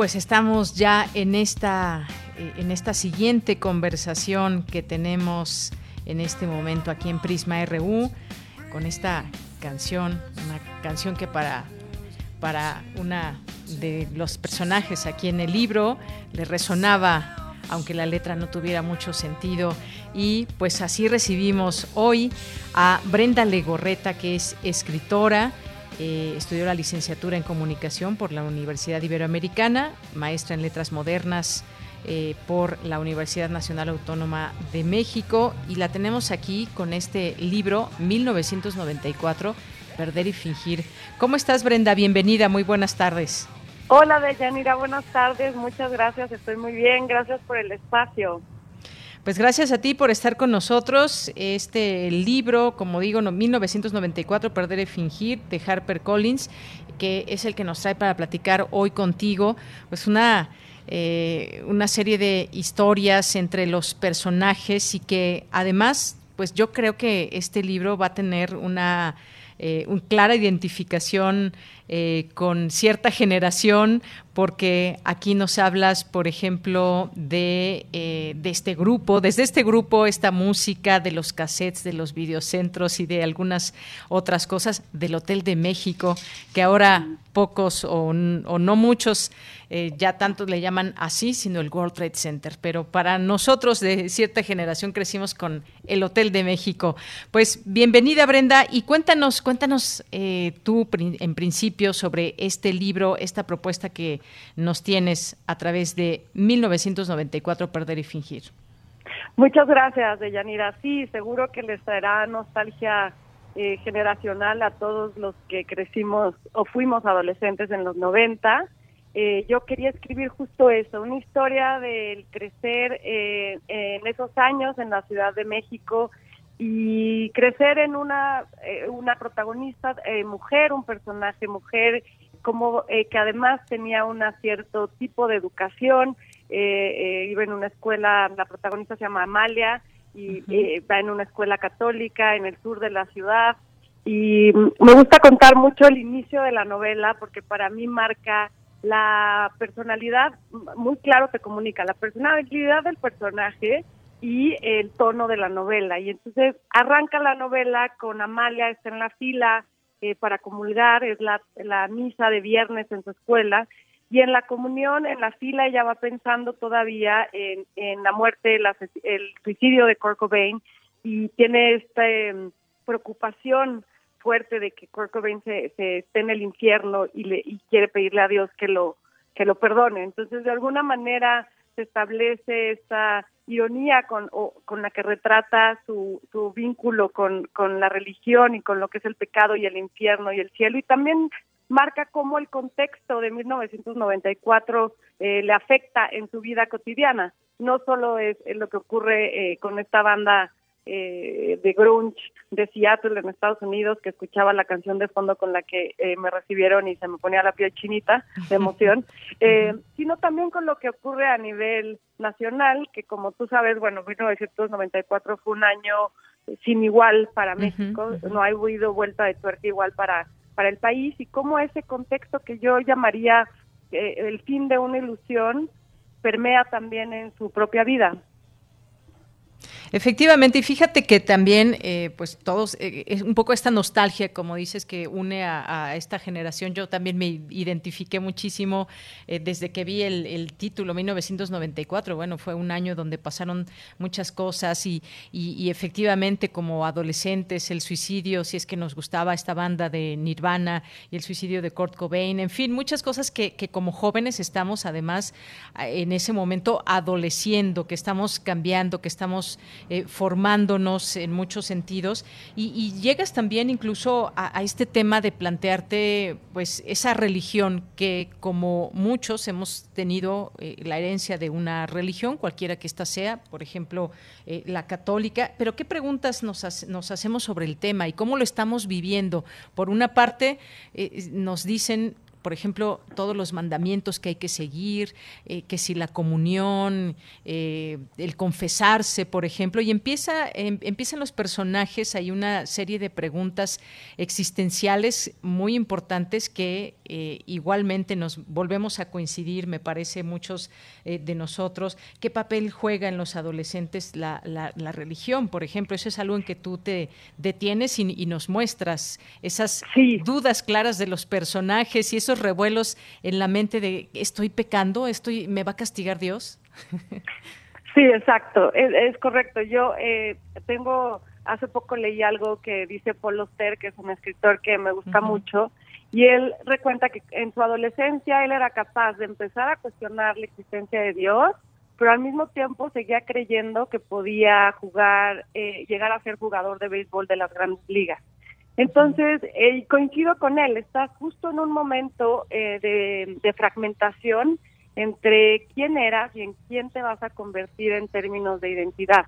Pues estamos ya en esta, en esta siguiente conversación que tenemos en este momento aquí en Prisma RU con esta canción, una canción que para, para una de los personajes aquí en el libro le resonaba aunque la letra no tuviera mucho sentido. Y pues así recibimos hoy a Brenda Legorreta, que es escritora, eh, estudió la licenciatura en comunicación por la Universidad Iberoamericana, maestra en letras modernas eh, por la Universidad Nacional Autónoma de México y la tenemos aquí con este libro 1994, Perder y Fingir. ¿Cómo estás Brenda? Bienvenida, muy buenas tardes. Hola Deyanira, buenas tardes, muchas gracias, estoy muy bien, gracias por el espacio. Pues gracias a ti por estar con nosotros. Este libro, como digo, 1994, Perder y Fingir, de Harper Collins, que es el que nos trae para platicar hoy contigo, pues una, eh, una serie de historias entre los personajes y que además, pues yo creo que este libro va a tener una eh, una clara identificación eh, con cierta generación, porque aquí nos hablas, por ejemplo, de, eh, de, este grupo, desde este grupo, esta música de los cassettes, de los videocentros y de algunas otras cosas del Hotel de México, que ahora pocos o, no muchos eh, ya tanto le llaman así, sino el World Trade Center. Pero para nosotros de cierta generación crecimos con el Hotel de México. Pues bienvenida Brenda y cuéntanos, cuéntanos tú en principio sobre este libro, esta propuesta que nos tienes a través de 1994, Perder y Fingir. Muchas gracias, Deyanira. Sí, seguro que les traerá nostalgia eh, generacional a todos los que crecimos o fuimos adolescentes en los 90 eh, yo quería escribir justo eso, una historia del crecer eh, en esos años en la Ciudad de México y crecer en una, eh, una protagonista mujer, un personaje mujer, como que además tenía un cierto tipo de educación, iba en una escuela, la protagonista se llama Amalia, y va en una escuela católica en el sur de la ciudad, y me gusta contar mucho el inicio de la novela porque para mí marca la personalidad, muy claro se comunica, la personalidad del personaje y el tono de la novela. Y entonces arranca la novela con Amalia, está en la fila eh, para comulgar, es la, la misa de viernes en su escuela, y en la comunión, en la fila, ella va pensando todavía en, en la muerte, el suicidio de Kurt y tiene esta em, preocupación fuerte de que Kurt se, se esté en el infierno y, le, y quiere pedirle a Dios que lo, que lo perdone. Entonces, de alguna manera establece esta ironía con, con la que retrata su, su vínculo con, con la religión y con lo que es el pecado y el infierno y el cielo. Y también marca cómo el contexto de 1994 eh, le afecta en su vida cotidiana. No solo es, lo que ocurre eh, con esta banda eh, de grunge de Seattle en Estados Unidos que escuchaba la canción de fondo con la que eh, me recibieron y se me ponía la piel chinita de emoción, eh, sino también con lo que ocurre a nivel nacional, que como tú sabes, bueno, 1994 fue un año sin igual para México, no ha habido vuelta de tuerca igual para, para el país y cómo ese contexto que yo llamaría el fin de una ilusión permea también en su propia vida. Efectivamente, y fíjate que también, eh, pues todos, eh, es un poco esta nostalgia, como dices, que une a, esta generación. Yo también me identifiqué muchísimo eh, desde que vi el, título, 1994. Bueno, fue un año donde pasaron muchas cosas y, y, efectivamente, como adolescentes, el suicidio, si es que nos gustaba esta banda de Nirvana y el suicidio de Kurt Cobain, en fin, muchas cosas que, que como jóvenes estamos además en ese momento adoleciendo, que estamos cambiando, que estamos eh, formándonos en muchos sentidos y, llegas también incluso a, este tema de plantearte pues esa religión que como muchos hemos tenido eh, la herencia de una religión, cualquiera que ésta sea, por ejemplo eh, la católica, pero qué preguntas nos, nos hacemos sobre el tema y cómo lo estamos viviendo. Por una parte, nos dicen por ejemplo, todos los mandamientos que hay que seguir, eh, que si la comunión, eh, el confesarse, por ejemplo, y empieza, em, empiezan los personajes, hay una serie de preguntas existenciales muy importantes que eh, igualmente nos volvemos a coincidir, me parece, muchos de nosotros, qué papel juega en los adolescentes la, religión, por ejemplo, eso es algo en que tú te detienes y, nos muestras esas dudas claras de los personajes y eso revuelos en la mente de estoy pecando, estoy, me va a castigar Dios? Sí, exacto, es, correcto. Yo eh, tengo, hace poco leí algo que dice Paul Oster, que es un escritor que me gusta mucho, y él recuenta que en su adolescencia él era capaz de empezar a cuestionar la existencia de Dios, pero al mismo tiempo seguía creyendo que podía jugar, eh, llegar a ser jugador de béisbol de las grandes ligas. Entonces, eh, coincido con él, está justo en un momento eh, de, fragmentación entre quién eras y en quién te vas a convertir en términos de identidad.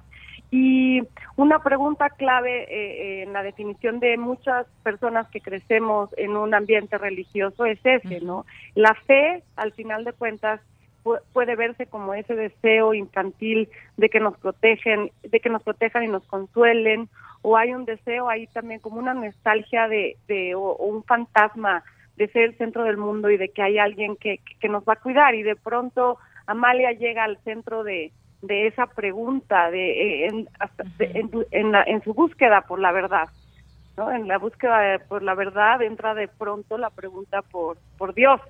Y una pregunta clave eh, en la definición de muchas personas que crecemos en un ambiente religioso es ese, ¿no? La fe, al final de cuentas, puede verse como ese deseo infantil de que nos protegen, de que nos protejan y nos consuelen, o hay un deseo ahí también como una nostalgia de, de o, un fantasma de ser el centro del mundo y de que hay alguien que, que nos va a cuidar y de pronto Amalia llega al centro de, de esa pregunta de, en, en, en, su búsqueda por la verdad. ¿no? En la búsqueda por la verdad entra de pronto la pregunta por, por Dios.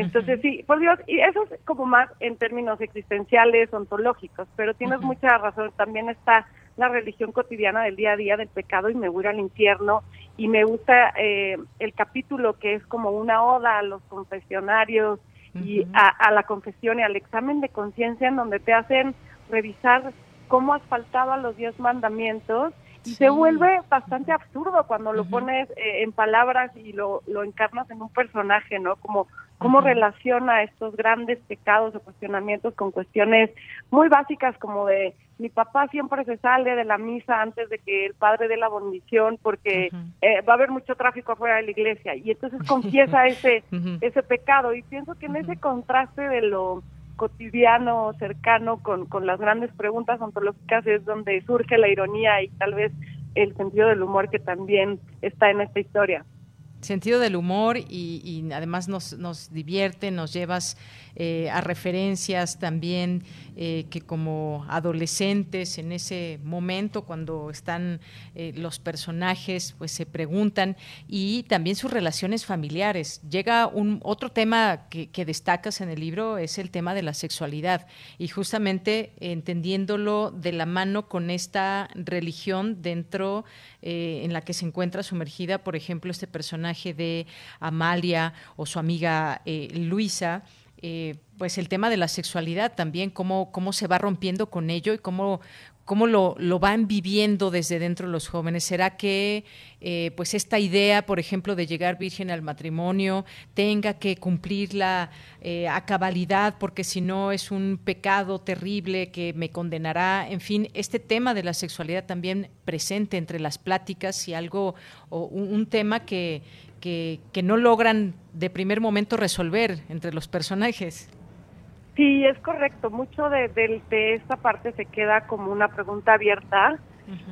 Entonces, sí, por Dios, y eso es como más en términos existenciales, ontológicos, pero tienes mucha razón, también está la religión cotidiana del día a día del pecado y me voy al infierno y me gusta eh, el capítulo que es como una oda a los confesionarios y a, la confesión y al examen de conciencia en donde te hacen revisar cómo has faltado a los diez mandamientos y se vuelve bastante absurdo cuando lo pones eh, en palabras y lo, lo encarnas en un personaje, ¿no? Como cómo relaciona estos grandes pecados o cuestionamientos con cuestiones muy básicas como de mi papá siempre se sale de la misa antes de que el padre dé la bendición porque eh, va a haber mucho tráfico afuera de la iglesia y entonces confiesa ese ese pecado. Y pienso que en ese contraste de lo cotidiano cercano con, con las grandes preguntas ontológicas es donde surge la ironía y tal vez el sentido del humor que también está en esta historia sentido del humor y, además nos, nos, divierte, nos llevas eh, a referencias también eh, que como adolescentes en ese momento cuando están eh, los personajes pues se preguntan y también sus relaciones familiares. Llega un otro tema que, que destacas en el libro es el tema de la sexualidad y justamente entendiéndolo de la mano con esta religión dentro en la que se encuentra sumergida, por ejemplo, este personaje de Amalia o su amiga Luisa, eh, pues el tema de la sexualidad también, cómo, cómo se va rompiendo con ello y cómo, cómo lo, lo, van viviendo desde dentro los jóvenes. ¿Será que eh, pues esta idea, por ejemplo, de llegar virgen al matrimonio tenga que cumplirla eh, a cabalidad porque si no es un pecado terrible que me condenará? En fin, este tema de la sexualidad también presente entre las pláticas y algo, o un tema que, que, no logran de primer momento resolver entre los personajes. Sí, es correcto. Mucho de, de, esta parte se queda como una pregunta abierta,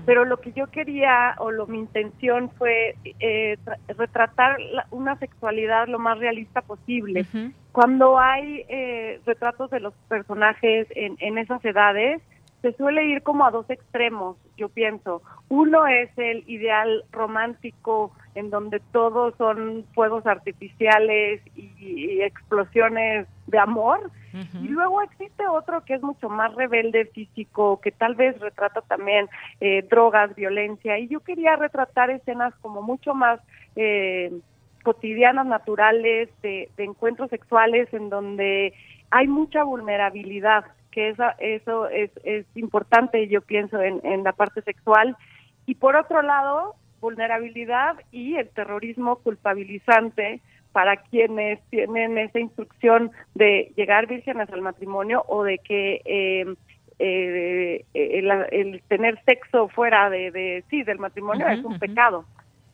pero lo que yo quería o lo, mi intención fue eh, retratar una sexualidad lo más realista posible. Cuando hay eh, retratos de los personajes en, en esas edades, se suele ir como a dos extremos, yo pienso. Uno es el ideal romántico en donde todos son fuegos artificiales y, explosiones de amor. Y luego existe otro que es mucho más rebelde físico, que tal vez retrata también eh, drogas, violencia. Y yo quería retratar escenas como mucho más eh, cotidianas, naturales, de, encuentros sexuales en donde hay mucha vulnerabilidad que eso, eso es, es importante, yo pienso, en, en la parte sexual. Y por otro lado, vulnerabilidad y el terrorismo culpabilizante para quienes tienen esa instrucción de llegar vírgenes al matrimonio o de que eh, eh, el, tener sexo fuera de, sí del matrimonio es un pecado.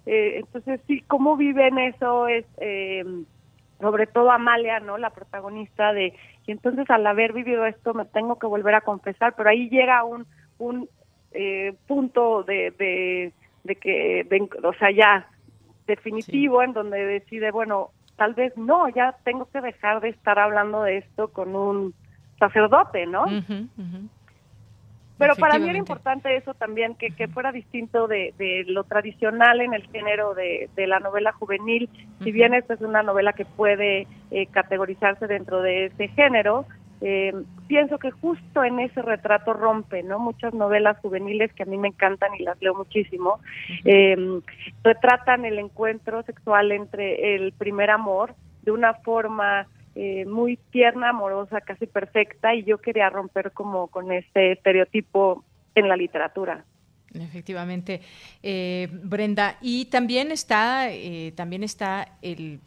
Eh, entonces sí cómo viven eso es sobre todo Amalia no la protagonista de y entonces al haber vivido esto me tengo que volver a confesar pero ahí llega un un punto de de que, o sea, ya definitivo en donde decide, bueno, tal vez no, ya tengo que dejar de estar hablando de esto con un sacerdote, ¿no? Pero para mí era importante eso también, que, que fuera distinto de, de, lo tradicional en el género de, de la novela juvenil. Si bien esta es una novela que puede eh, categorizarse dentro de ese género, eh, pienso que justo en ese retrato rompe, ¿no? Muchas novelas juveniles que a mí me encantan y las leo muchísimo, eh, retratan el encuentro sexual entre el primer amor de una forma eh, muy tierna, amorosa, casi perfecta, y yo quería romper como con este estereotipo en la literatura. Efectivamente, Brenda, y también está, también está el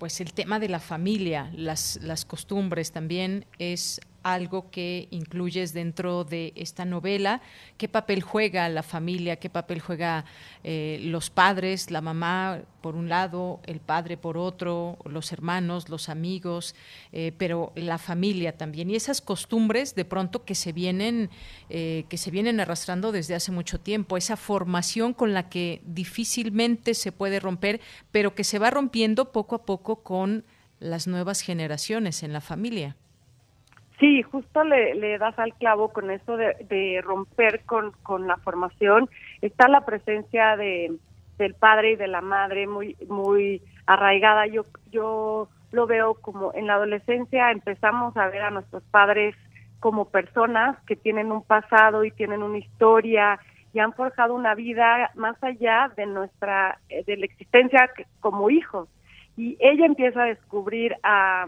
pues el tema de la familia, las, las costumbres también es algo que incluyes dentro de esta novela. ¿Qué papel juega la familia? ¿Qué papel juega eh, los padres, la mamá por un lado, el padre por otro, los hermanos, los amigos, eh, pero la familia también y esas costumbres de pronto que se vienen eh, que se vienen arrastrando desde hace mucho tiempo, esa formación con la que difícilmente se puede romper, pero que se va rompiendo poco a poco con las nuevas generaciones en la familia. Sí, justo le, das al clavo con eso de, romper con, con, la formación. Está la presencia de, del padre y de la madre muy muy arraigada. Yo yo lo veo como en la adolescencia empezamos a ver a nuestros padres como personas que tienen un pasado y tienen una historia y han forjado una vida más allá de nuestra de la existencia como hijos. Y ella empieza a descubrir a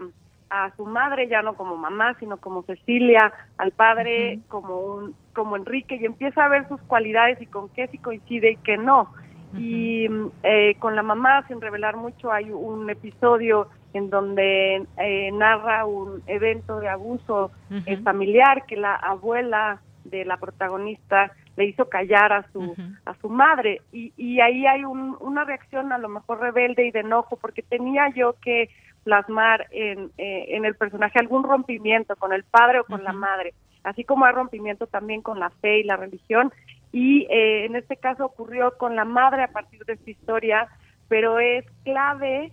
a su madre ya no como mamá, sino como Cecilia, al padre como un como Enrique y empieza a ver sus cualidades y con qué sí coincide y qué no. Y eh, con la mamá, sin revelar mucho, hay un episodio en donde eh, narra un evento de abuso eh, familiar que la abuela de la protagonista le hizo callar a su a su madre. Y, y ahí hay un, una reacción a lo mejor rebelde y de enojo porque tenía yo que plasmar en, eh, en el personaje algún rompimiento con el padre o con la madre, así como hay rompimiento también con la fe y la religión. Y eh, en este caso ocurrió con la madre a partir de esta historia, pero es clave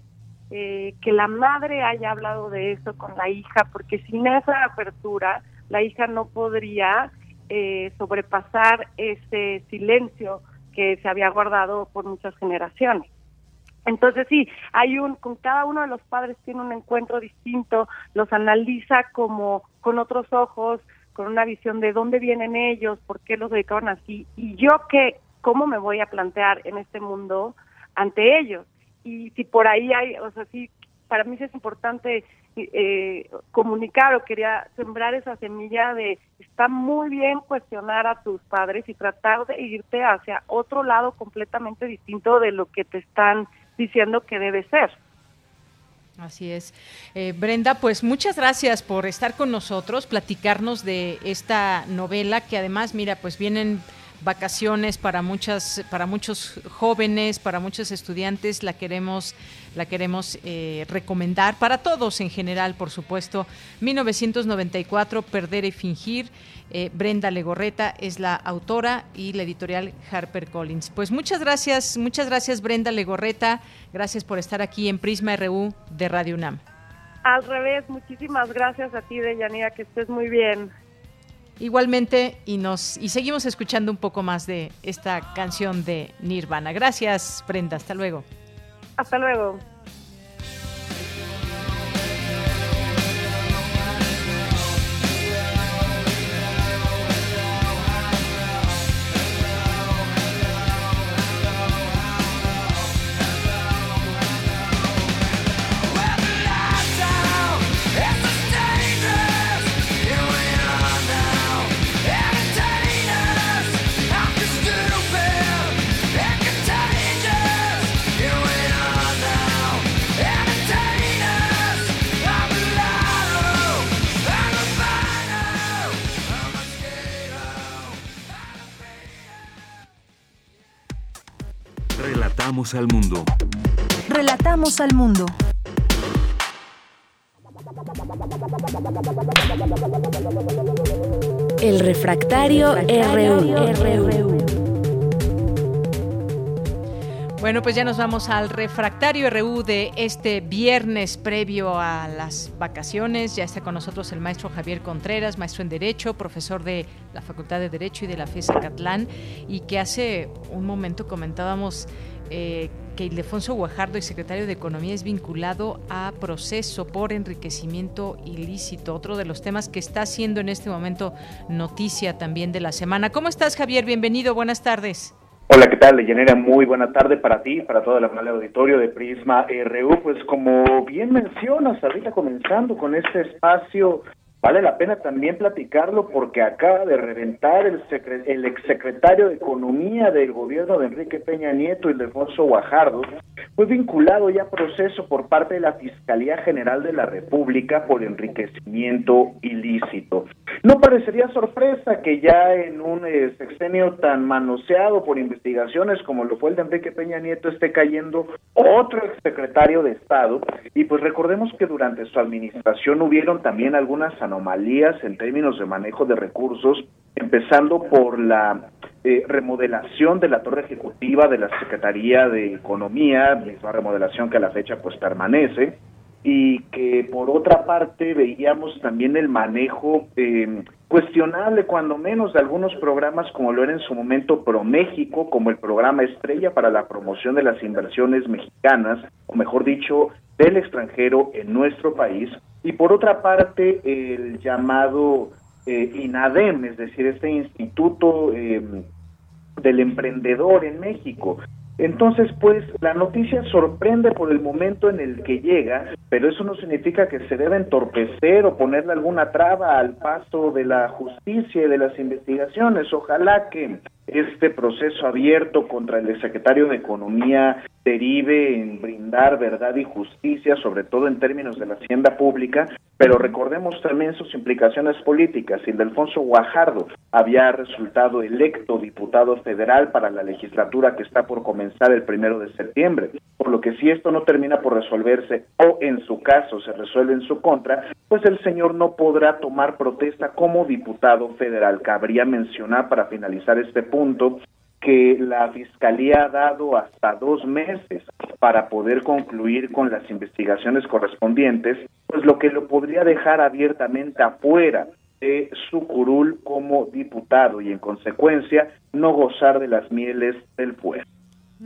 eh, que la madre haya hablado de eso con la hija, porque sin esa apertura la hija no podría sobrepasar ese silencio que se había guardado por muchas generaciones. Entonces sí, hay un con cada uno de los padres tiene un encuentro distinto, los analiza como con otros ojos, con una visión de dónde vienen ellos, por qué los dedicaron así y yo qué cómo me voy a plantear en este mundo ante ellos. Y si por ahí hay, o sea, sí para mí es importante eh, comunicar o quería sembrar esa semilla de está muy bien cuestionar a tus padres y tratar de irte hacia otro lado completamente distinto de lo que te están diciendo que debe ser. Así es. Eh, Brenda, pues muchas gracias por estar con nosotros, platicarnos de esta novela que además, mira, pues vienen vacaciones para muchas para muchos jóvenes para muchos estudiantes la queremos la queremos eh, recomendar para todos en general por supuesto 1994 perder y fingir eh, Brenda Legorreta es la autora y la editorial Harper Collins. Pues muchas gracias, muchas gracias Brenda Legorreta, gracias por estar aquí en Prisma RU de Radio UNAM. Al revés, muchísimas gracias a ti, Deyanira, que estés muy bien. Igualmente, y nos y seguimos escuchando un poco más de esta canción de Nirvana. Gracias, Brenda, hasta luego. Hasta luego. Relatamos al mundo. Relatamos al mundo. El refractario, RU. Bueno, pues ya nos vamos al refractario RU de este viernes previo a las vacaciones. Ya está con nosotros el maestro Javier Contreras, maestro en Derecho, profesor de la Facultad de Derecho y de la FESA Catlán, y que hace un momento comentábamos eh, que Ildefonso Guajardo, y secretario de Economía, es vinculado a proceso por enriquecimiento ilícito, otro de los temas que está siendo en este momento noticia también de la semana. ¿Cómo estás, Javier? Bienvenido, buenas tardes. Hola, ¿qué tal, Leyanera? Muy buena tarde para ti, para todo el amable auditorio de Prisma RU. Pues como bien mencionas, ahorita comenzando con este espacio Vale la pena también platicarlo porque acaba de reventar el, exsecretario de Economía del gobierno de Enrique Peña Nieto, Ildefonso Guajardo, fue vinculado ya a proceso por parte de la Fiscalía General de la República por enriquecimiento ilícito. No parecería sorpresa que ya en un eh, sexenio tan manoseado por investigaciones como lo fue el de Enrique Peña Nieto esté cayendo otro exsecretario de Estado y pues recordemos que durante su administración hubieron también algunas anomalías en términos de manejo de recursos, empezando por la eh, remodelación de la torre ejecutiva de la Secretaría de Economía, misma remodelación que a la fecha pues permanece, y que por otra parte veíamos también el manejo eh, cuestionable cuando menos de algunos programas como lo era en su momento ProMéxico, como el programa Estrella para la promoción de las inversiones mexicanas, o mejor dicho, del extranjero en nuestro país, y por otra parte el llamado eh, INADEM, es decir, este Instituto eh, del Emprendedor en México. Entonces, pues, la noticia sorprende por el momento en el que llega, pero eso no significa que se deba entorpecer o ponerle alguna traba al paso de la justicia y de las investigaciones. Ojalá que este proceso abierto contra el secretario de Economía derive en brindar verdad y justicia, sobre todo en términos de la hacienda pública, pero recordemos también sus implicaciones políticas. Ildefonso Guajardo había resultado electo diputado federal para la legislatura que está por comenzar el primero de septiembre, por lo que si esto no termina por resolverse o en su caso se resuelve en su contra, pues el señor no podrá tomar protesta como diputado federal. Cabría mencionar para finalizar este punto que la Fiscalía ha dado hasta dos meses para poder concluir con las investigaciones correspondientes, pues lo que lo podría dejar abiertamente afuera de su curul como diputado y en consecuencia no gozar de las mieles del pueblo.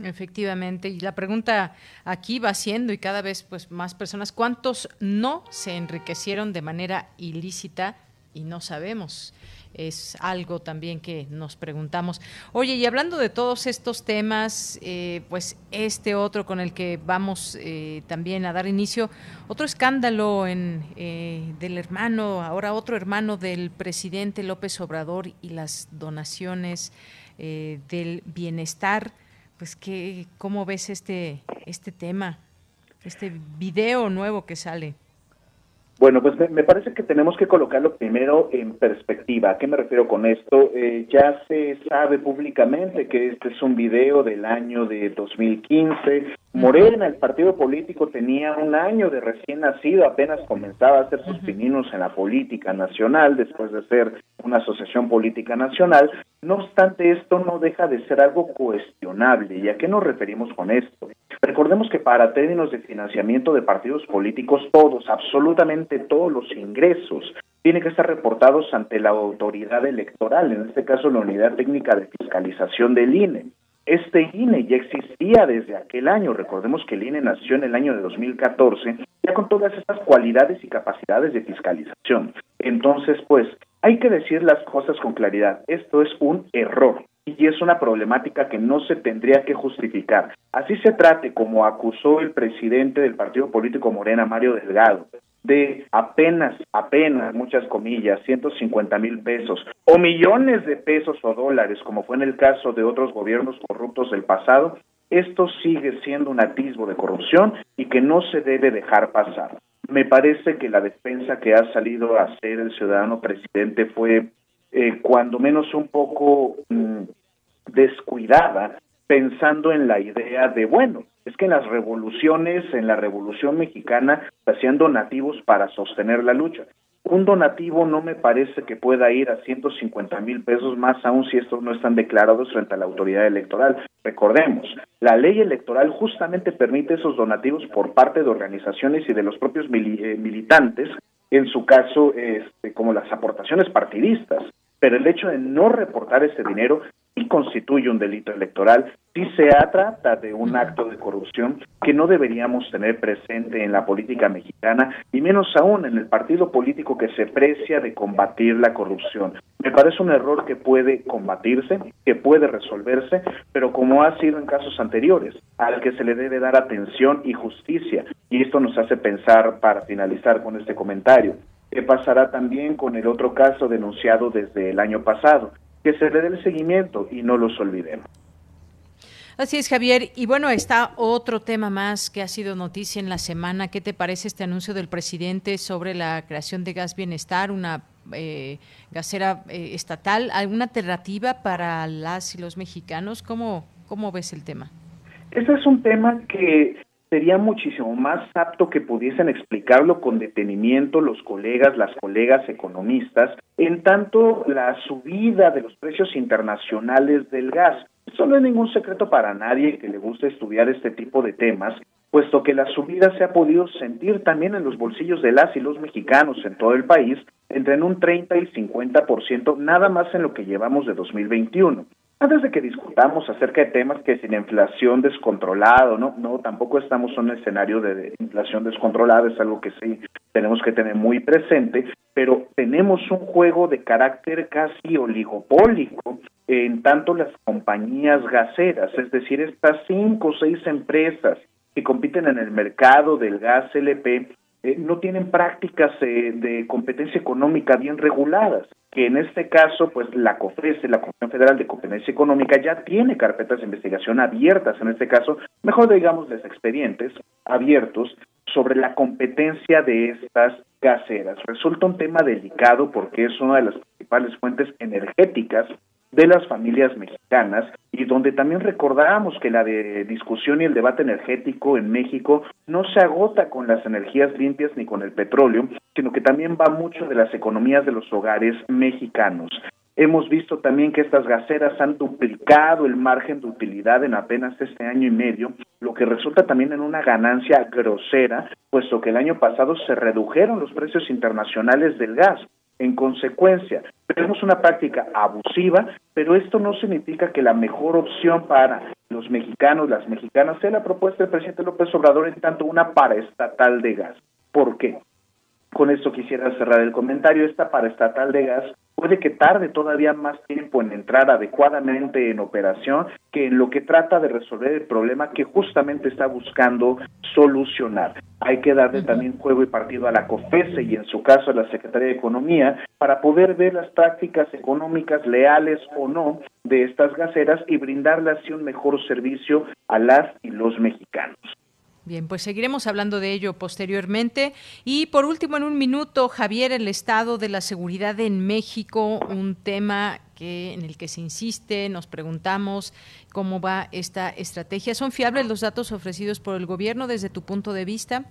Efectivamente, y la pregunta aquí va siendo y cada vez pues más personas, ¿cuántos no se enriquecieron de manera ilícita y no sabemos? Es algo también que nos preguntamos. Oye, y hablando de todos estos temas, eh, pues este otro con el que vamos eh, también a dar inicio, otro escándalo en, eh, del hermano, ahora otro hermano del presidente López Obrador y las donaciones del bienestar. Pues, ¿qué, ¿cómo ves este, este tema, este video nuevo que sale? Bueno, pues me, parece que tenemos que colocarlo primero en perspectiva. ¿A qué me refiero con esto? Eh, ya se sabe públicamente que este es un video del año de 2015. Morena, el partido político, tenía un año de recién nacido, apenas comenzaba a hacer sus pininos en la política nacional después de ser una asociación política nacional. No obstante, esto no deja de ser algo cuestionable. ¿Y a qué nos referimos con esto? Recordemos que para términos de financiamiento de partidos políticos, todos, absolutamente todos los ingresos tienen que estar reportados ante la autoridad electoral, en este caso la Unidad Técnica de Fiscalización del INE. Este INE ya existía desde aquel año, recordemos que el INE nació en el año de 2014, ya con todas estas cualidades y capacidades de fiscalización. Entonces, pues, hay que decir las cosas con claridad. Esto es un error y es una problemática que no se tendría que justificar. Así se trate, como acusó el presidente del partido político Morena, Mario Delgado, de apenas, apenas, muchas comillas, 150 mil pesos o millones de pesos o dólares, como fue en el caso de otros gobiernos corruptos del pasado, esto sigue siendo un atisbo de corrupción y que no se debe dejar pasar. Me parece que la defensa que ha salido a hacer el ciudadano presidente fue eh, cuando menos un poco mm, descuidada, pensando en la idea de, bueno, es que en las revoluciones, en la revolución mexicana, hacían donativos para sostener la lucha. Un donativo no me parece que pueda ir a 150 mil pesos más aún si estos no están declarados frente a la autoridad electoral. Recordemos, la ley electoral justamente permite esos donativos por parte de organizaciones y de los propios eh, militantes, en su caso este, como las aportaciones partidistas. Pero el hecho de no reportar ese dinero y constituye un delito electoral si se trata de un acto de corrupción que no deberíamos tener presente en la política mexicana y menos aún en el partido político que se precia de combatir la corrupción. Me parece un error que puede combatirse, que puede resolverse, pero como ha sido en casos anteriores, al que se le debe dar atención y justicia. Y esto nos hace pensar, para finalizar con este comentario, ¿qué pasará también con el otro caso denunciado desde el año pasado? que se le dé el seguimiento y no los olvidemos. Así es, Javier. Y bueno, está otro tema más que ha sido noticia en la semana. ¿Qué te parece este anuncio del presidente sobre la creación de Gas Bienestar, una eh, gasera eh, estatal? ¿Alguna alternativa para las y los mexicanos? ¿Cómo, ¿Cómo ves el tema? Ese es un tema que sería muchísimo más apto que pudiesen explicarlo con detenimiento los colegas, las colegas economistas, en tanto la subida de los precios internacionales del gas. Eso no es ningún secreto para nadie que le guste estudiar este tipo de temas, puesto que la subida se ha podido sentir también en los bolsillos de las y los mexicanos en todo el país, entre en un 30 y 50%, nada más en lo que llevamos de 2021. Antes de que discutamos acerca de temas que sin inflación descontrolada, no, no, tampoco estamos en un escenario de inflación descontrolada, es algo que sí tenemos que tener muy presente, pero tenemos un juego de carácter casi oligopólico en tanto las compañías gaseras, es decir, estas cinco o seis empresas que compiten en el mercado del gas LP eh, no tienen prácticas eh, de competencia económica bien reguladas, que en este caso, pues la COFESE, la Comisión Federal de Competencia Económica, ya tiene carpetas de investigación abiertas, en este caso, mejor digamos, los expedientes abiertos sobre la competencia de estas gaseras. Resulta un tema delicado porque es una de las principales fuentes energéticas de las familias mexicanas y donde también recordamos que la de discusión y el debate energético en México no se agota con las energías limpias ni con el petróleo, sino que también va mucho de las economías de los hogares mexicanos. Hemos visto también que estas gaseras han duplicado el margen de utilidad en apenas este año y medio, lo que resulta también en una ganancia grosera, puesto que el año pasado se redujeron los precios internacionales del gas. En consecuencia, tenemos una práctica abusiva, pero esto no significa que la mejor opción para los mexicanos, las mexicanas, sea la propuesta del presidente López Obrador en tanto una paraestatal de gas. ¿Por qué? Con esto quisiera cerrar el comentario. Esta paraestatal de gas puede que tarde todavía más tiempo en entrar adecuadamente en operación que en lo que trata de resolver el problema que justamente está buscando solucionar. Hay que darle también juego y partido a la COFESE y en su caso a la Secretaría de Economía para poder ver las prácticas económicas leales o no de estas gaseras y brindarle así un mejor servicio a las y los mexicanos. Bien, pues seguiremos hablando de ello posteriormente. Y por último, en un minuto, Javier, el estado de la seguridad en México, un tema que en el que se insiste, nos preguntamos cómo va esta estrategia. ¿Son fiables los datos ofrecidos por el gobierno desde tu punto de vista?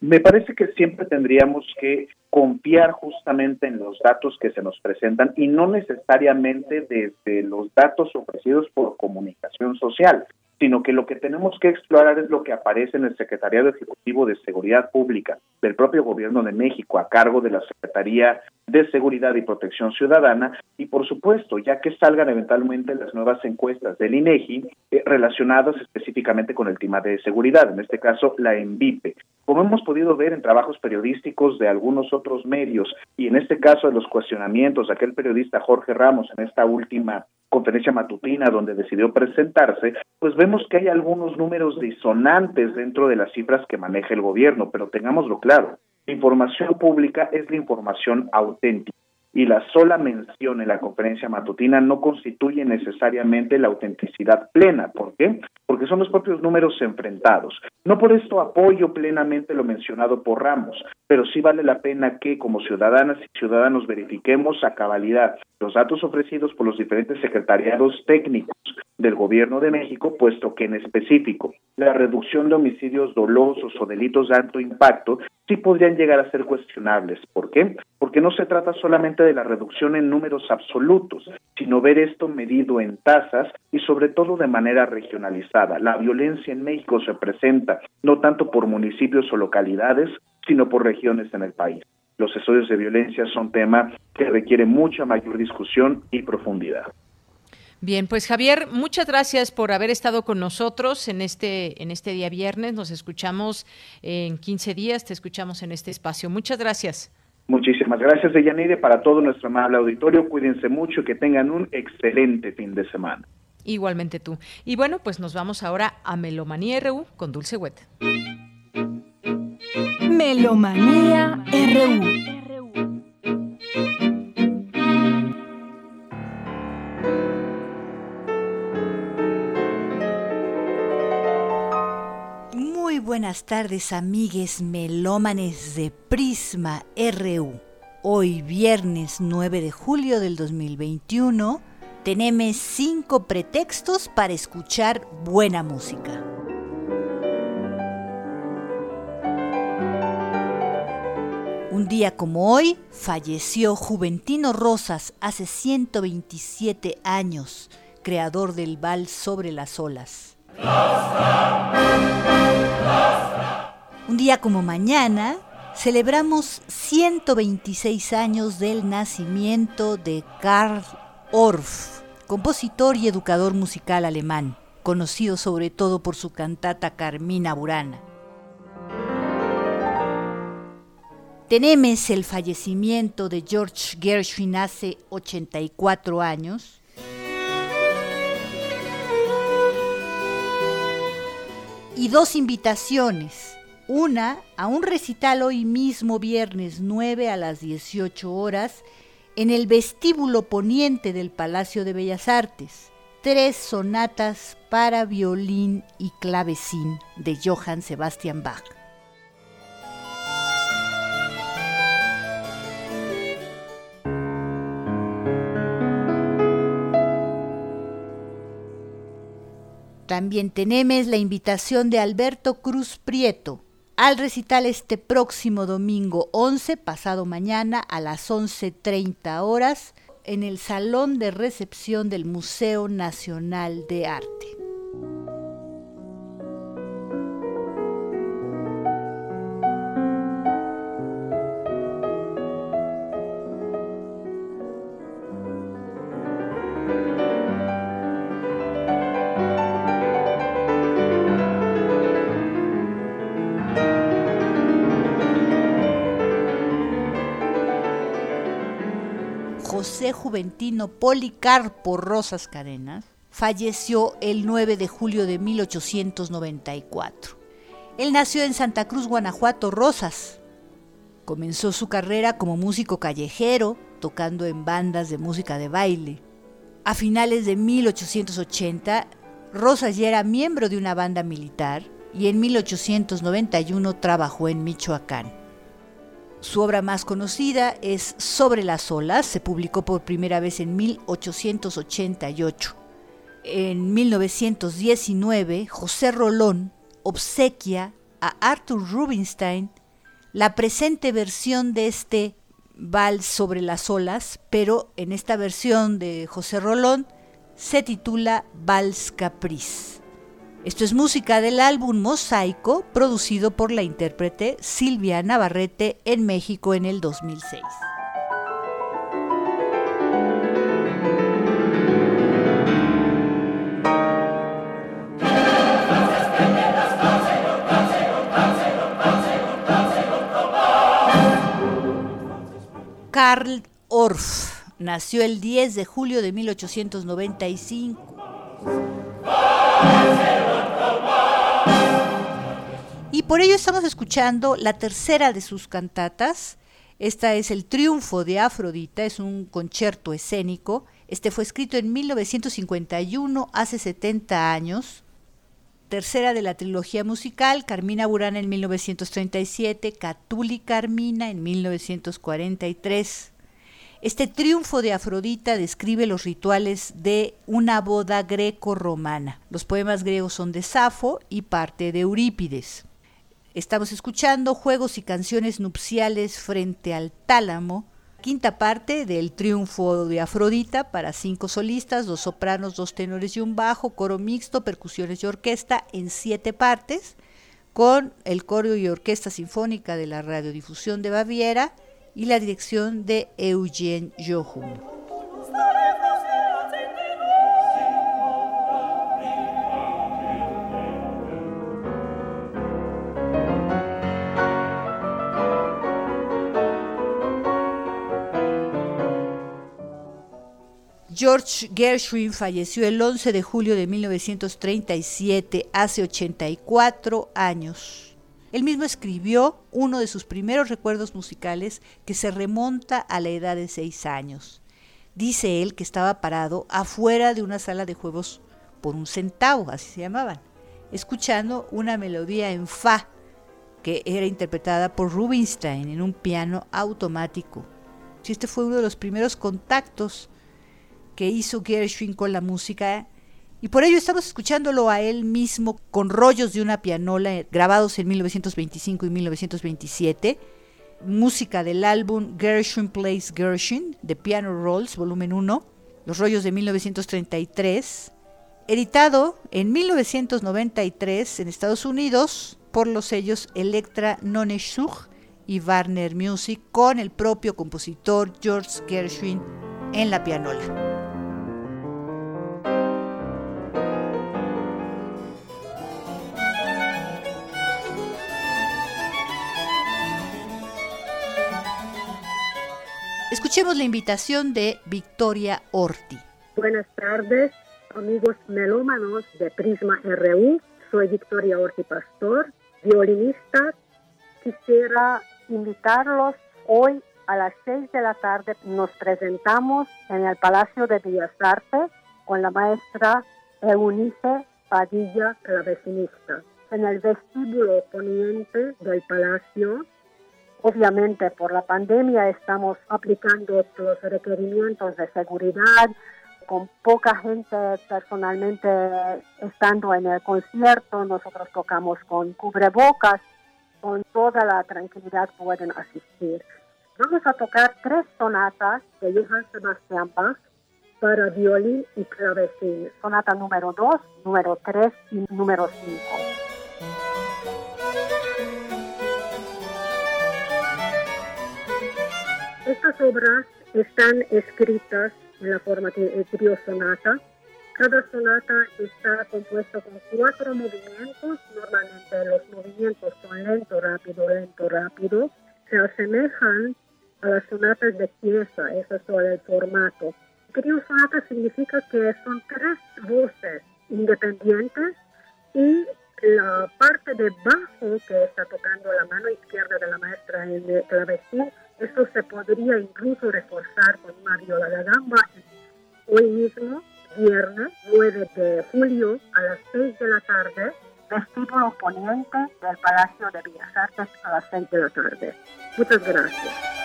Me parece que siempre tendríamos que confiar justamente en los datos que se nos presentan y no necesariamente desde los datos ofrecidos por comunicación social sino que lo que tenemos que explorar es lo que aparece en el Secretariado Ejecutivo de Seguridad Pública del propio Gobierno de México a cargo de la Secretaría de Seguridad y Protección Ciudadana y por supuesto, ya que salgan eventualmente las nuevas encuestas del INEGI eh, relacionadas específicamente con el tema de seguridad, en este caso la ENVIPE. Como hemos podido ver en trabajos periodísticos de algunos otros medios y en este caso de los cuestionamientos de aquel periodista Jorge Ramos en esta última conferencia matutina donde decidió presentarse, pues vemos que hay algunos números disonantes dentro de las cifras que maneja el gobierno, pero tengámoslo claro, la información pública es la información auténtica y la sola mención en la conferencia matutina no constituye necesariamente la autenticidad plena. ¿Por qué? Porque son los propios números enfrentados. No por esto apoyo plenamente lo mencionado por Ramos, pero sí vale la pena que como ciudadanas y ciudadanos verifiquemos a cabalidad los datos ofrecidos por los diferentes secretariados técnicos del Gobierno de México, puesto que en específico la reducción de homicidios dolosos o delitos de alto impacto sí podrían llegar a ser cuestionables. ¿Por qué? Porque no se trata solamente de la reducción en números absolutos, sino ver esto medido en tasas y sobre todo de manera regionalizada. La violencia en México se presenta no tanto por municipios o localidades, sino por regiones en el país. Los estudios de violencia son tema que requiere mucha mayor discusión y profundidad. Bien, pues Javier, muchas gracias por haber estado con nosotros en este, en este día viernes. Nos escuchamos en 15 días, te escuchamos en este espacio. Muchas gracias. Muchísimas gracias, Deyanire, para todo nuestro amable auditorio. Cuídense mucho y que tengan un excelente fin de semana. Igualmente tú. Y bueno, pues nos vamos ahora a Melomanía RU con Dulce Wet. Melomanía RU. Buenas tardes, amigues melómanes de Prisma RU. Hoy, viernes 9 de julio del 2021, tenemos cinco pretextos para escuchar buena música. Un día como hoy, falleció Juventino Rosas hace 127 años, creador del Val sobre las olas. Un día como mañana, celebramos 126 años del nacimiento de Karl Orff, compositor y educador musical alemán, conocido sobre todo por su cantata Carmina Burana. Tenemos el fallecimiento de George Gershwin hace 84 años. Y dos invitaciones. Una a un recital hoy mismo viernes 9 a las 18 horas en el vestíbulo poniente del Palacio de Bellas Artes. Tres sonatas para violín y clavecín de Johann Sebastian Bach. También tenemos la invitación de Alberto Cruz Prieto al recital este próximo domingo 11, pasado mañana a las 11.30 horas, en el Salón de Recepción del Museo Nacional de Arte. Juventino Policarpo Rosas Cadenas falleció el 9 de julio de 1894. Él nació en Santa Cruz, Guanajuato, Rosas. Comenzó su carrera como músico callejero, tocando en bandas de música de baile. A finales de 1880, Rosas ya era miembro de una banda militar y en 1891 trabajó en Michoacán. Su obra más conocida es Sobre las olas, se publicó por primera vez en 1888. En 1919, José Rolón obsequia a Arthur Rubinstein la presente versión de este Vals sobre las olas, pero en esta versión de José Rolón se titula Vals Caprice. Esto es música del álbum Mosaico, producido por la intérprete Silvia Navarrete en México en el 2006. Karl Orff nació el 10 de julio de 1895. Y por ello estamos escuchando la tercera de sus cantatas. Esta es El Triunfo de Afrodita, es un concierto escénico. Este fue escrito en 1951, hace 70 años. Tercera de la trilogía musical, Carmina Burana en 1937, Catuli Carmina en 1943. Este triunfo de Afrodita describe los rituales de una boda greco-romana. Los poemas griegos son de Safo y parte de Eurípides. Estamos escuchando juegos y canciones nupciales frente al tálamo, quinta parte del triunfo de Afrodita para cinco solistas, dos sopranos, dos tenores y un bajo, coro mixto, percusiones y orquesta en siete partes, con el coro y orquesta sinfónica de la Radiodifusión de Baviera y la dirección de Eugene Johun. George Gershwin falleció el 11 de julio de 1937, hace 84 años. Él mismo escribió uno de sus primeros recuerdos musicales que se remonta a la edad de seis años. Dice él que estaba parado afuera de una sala de juegos por un centavo, así se llamaban, escuchando una melodía en fa que era interpretada por Rubinstein en un piano automático. Este fue uno de los primeros contactos que hizo Gershwin con la música y por ello estamos escuchándolo a él mismo con rollos de una pianola grabados en 1925 y 1927, música del álbum Gershwin Plays Gershwin de Piano Rolls, volumen 1, los rollos de 1933, editado en 1993 en Estados Unidos por los sellos Electra Nonechug y Warner Music con el propio compositor George Gershwin en la pianola. Escuchemos la invitación de Victoria Orti. Buenas tardes, amigos melómanos de Prisma RU. Soy Victoria Orti Pastor, violinista. Quisiera invitarlos hoy a las 6 de la tarde. Nos presentamos en el Palacio de Bellas Artes con la maestra Eunice Padilla, clavecinista. En el vestíbulo poniente del palacio Obviamente por la pandemia estamos aplicando los requerimientos de seguridad, con poca gente personalmente estando en el concierto, nosotros tocamos con cubrebocas, con toda la tranquilidad pueden asistir. Vamos a tocar tres sonatas de Johann Sebastian Bach para violín y clavecín. Sonata número 2, número 3 y número 5. Estas obras están escritas en la forma de trío sonata. Cada sonata está compuesta con cuatro movimientos. Normalmente los movimientos son lento, rápido, lento, rápido. Se asemejan a las sonatas de pieza, ese es el formato. Trío sonata significa que son tres voces independientes y la parte de bajo que está tocando la mano izquierda de la maestra en el clavecín esto se podría incluso reforzar con una viola gamba. Hoy mismo, viernes 9 de julio, a las 6 de la tarde, vestíbulo poniente del Palacio de Bellas Artes a las 6 de la tarde. Muchas gracias.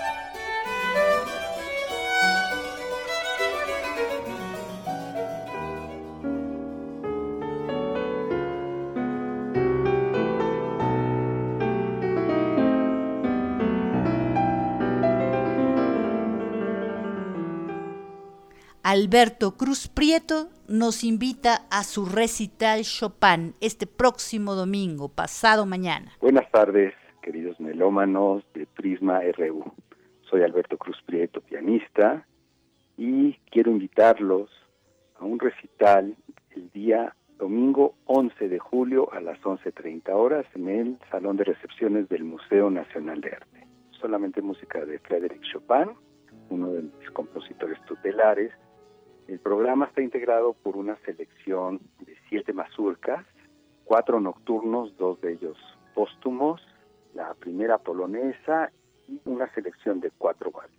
Alberto Cruz Prieto nos invita a su recital Chopin este próximo domingo, pasado mañana. Buenas tardes, queridos melómanos de Prisma RU. Soy Alberto Cruz Prieto, pianista, y quiero invitarlos a un recital el día domingo 11 de julio a las 11.30 horas en el Salón de Recepciones del Museo Nacional de Arte. Solamente música de Frédéric Chopin, uno de mis compositores tutelares, el programa está integrado por una selección de siete mazurcas, cuatro nocturnos, dos de ellos póstumos, la primera polonesa y una selección de cuatro valses.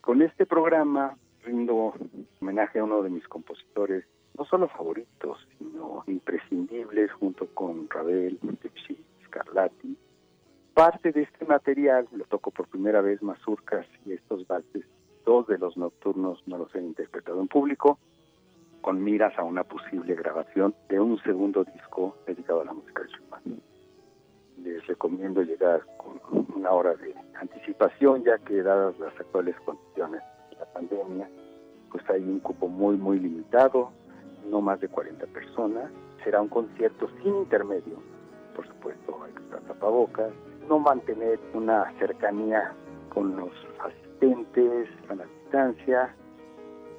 Con este programa rindo homenaje a uno de mis compositores, no solo favoritos, sino imprescindibles, junto con Ravel, Debussy, Scarlatti. Parte de este material lo toco por primera vez mazurcas y estos valses dos de los nocturnos no los he interpretado en público, con miras a una posible grabación de un segundo disco dedicado a la música de Chopin. Les recomiendo llegar con una hora de anticipación, ya que dadas las actuales condiciones de la pandemia, pues hay un cupo muy, muy limitado, no más de 40 personas. Será un concierto sin intermedio, por supuesto, hay que tapabocas, no mantener una cercanía con los asistentes, a la distancia.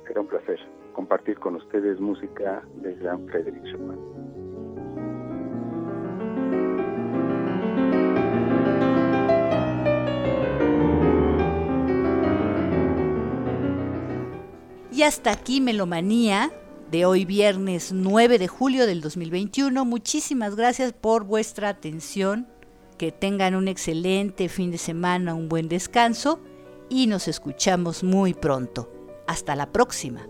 Será un placer compartir con ustedes música de Jean Frédéric Chopin. Y hasta aquí Melomanía de hoy viernes 9 de julio del 2021. Muchísimas gracias por vuestra atención. Que tengan un excelente fin de semana, un buen descanso y nos escuchamos muy pronto. Hasta la próxima.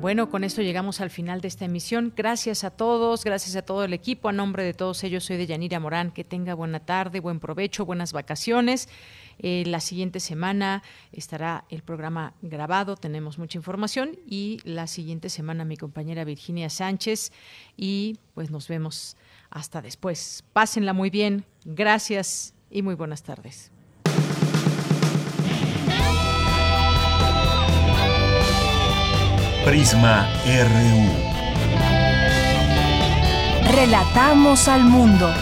Bueno, con esto llegamos al final de esta emisión. Gracias a todos, gracias a todo el equipo. A nombre de todos ellos, soy de Yanira Morán. Que tenga buena tarde, buen provecho, buenas vacaciones. Eh, la siguiente semana estará el programa grabado, tenemos mucha información. Y la siguiente semana mi compañera Virginia Sánchez. Y pues nos vemos hasta después. Pásenla muy bien. Gracias y muy buenas tardes. Prisma RU. Relatamos al mundo.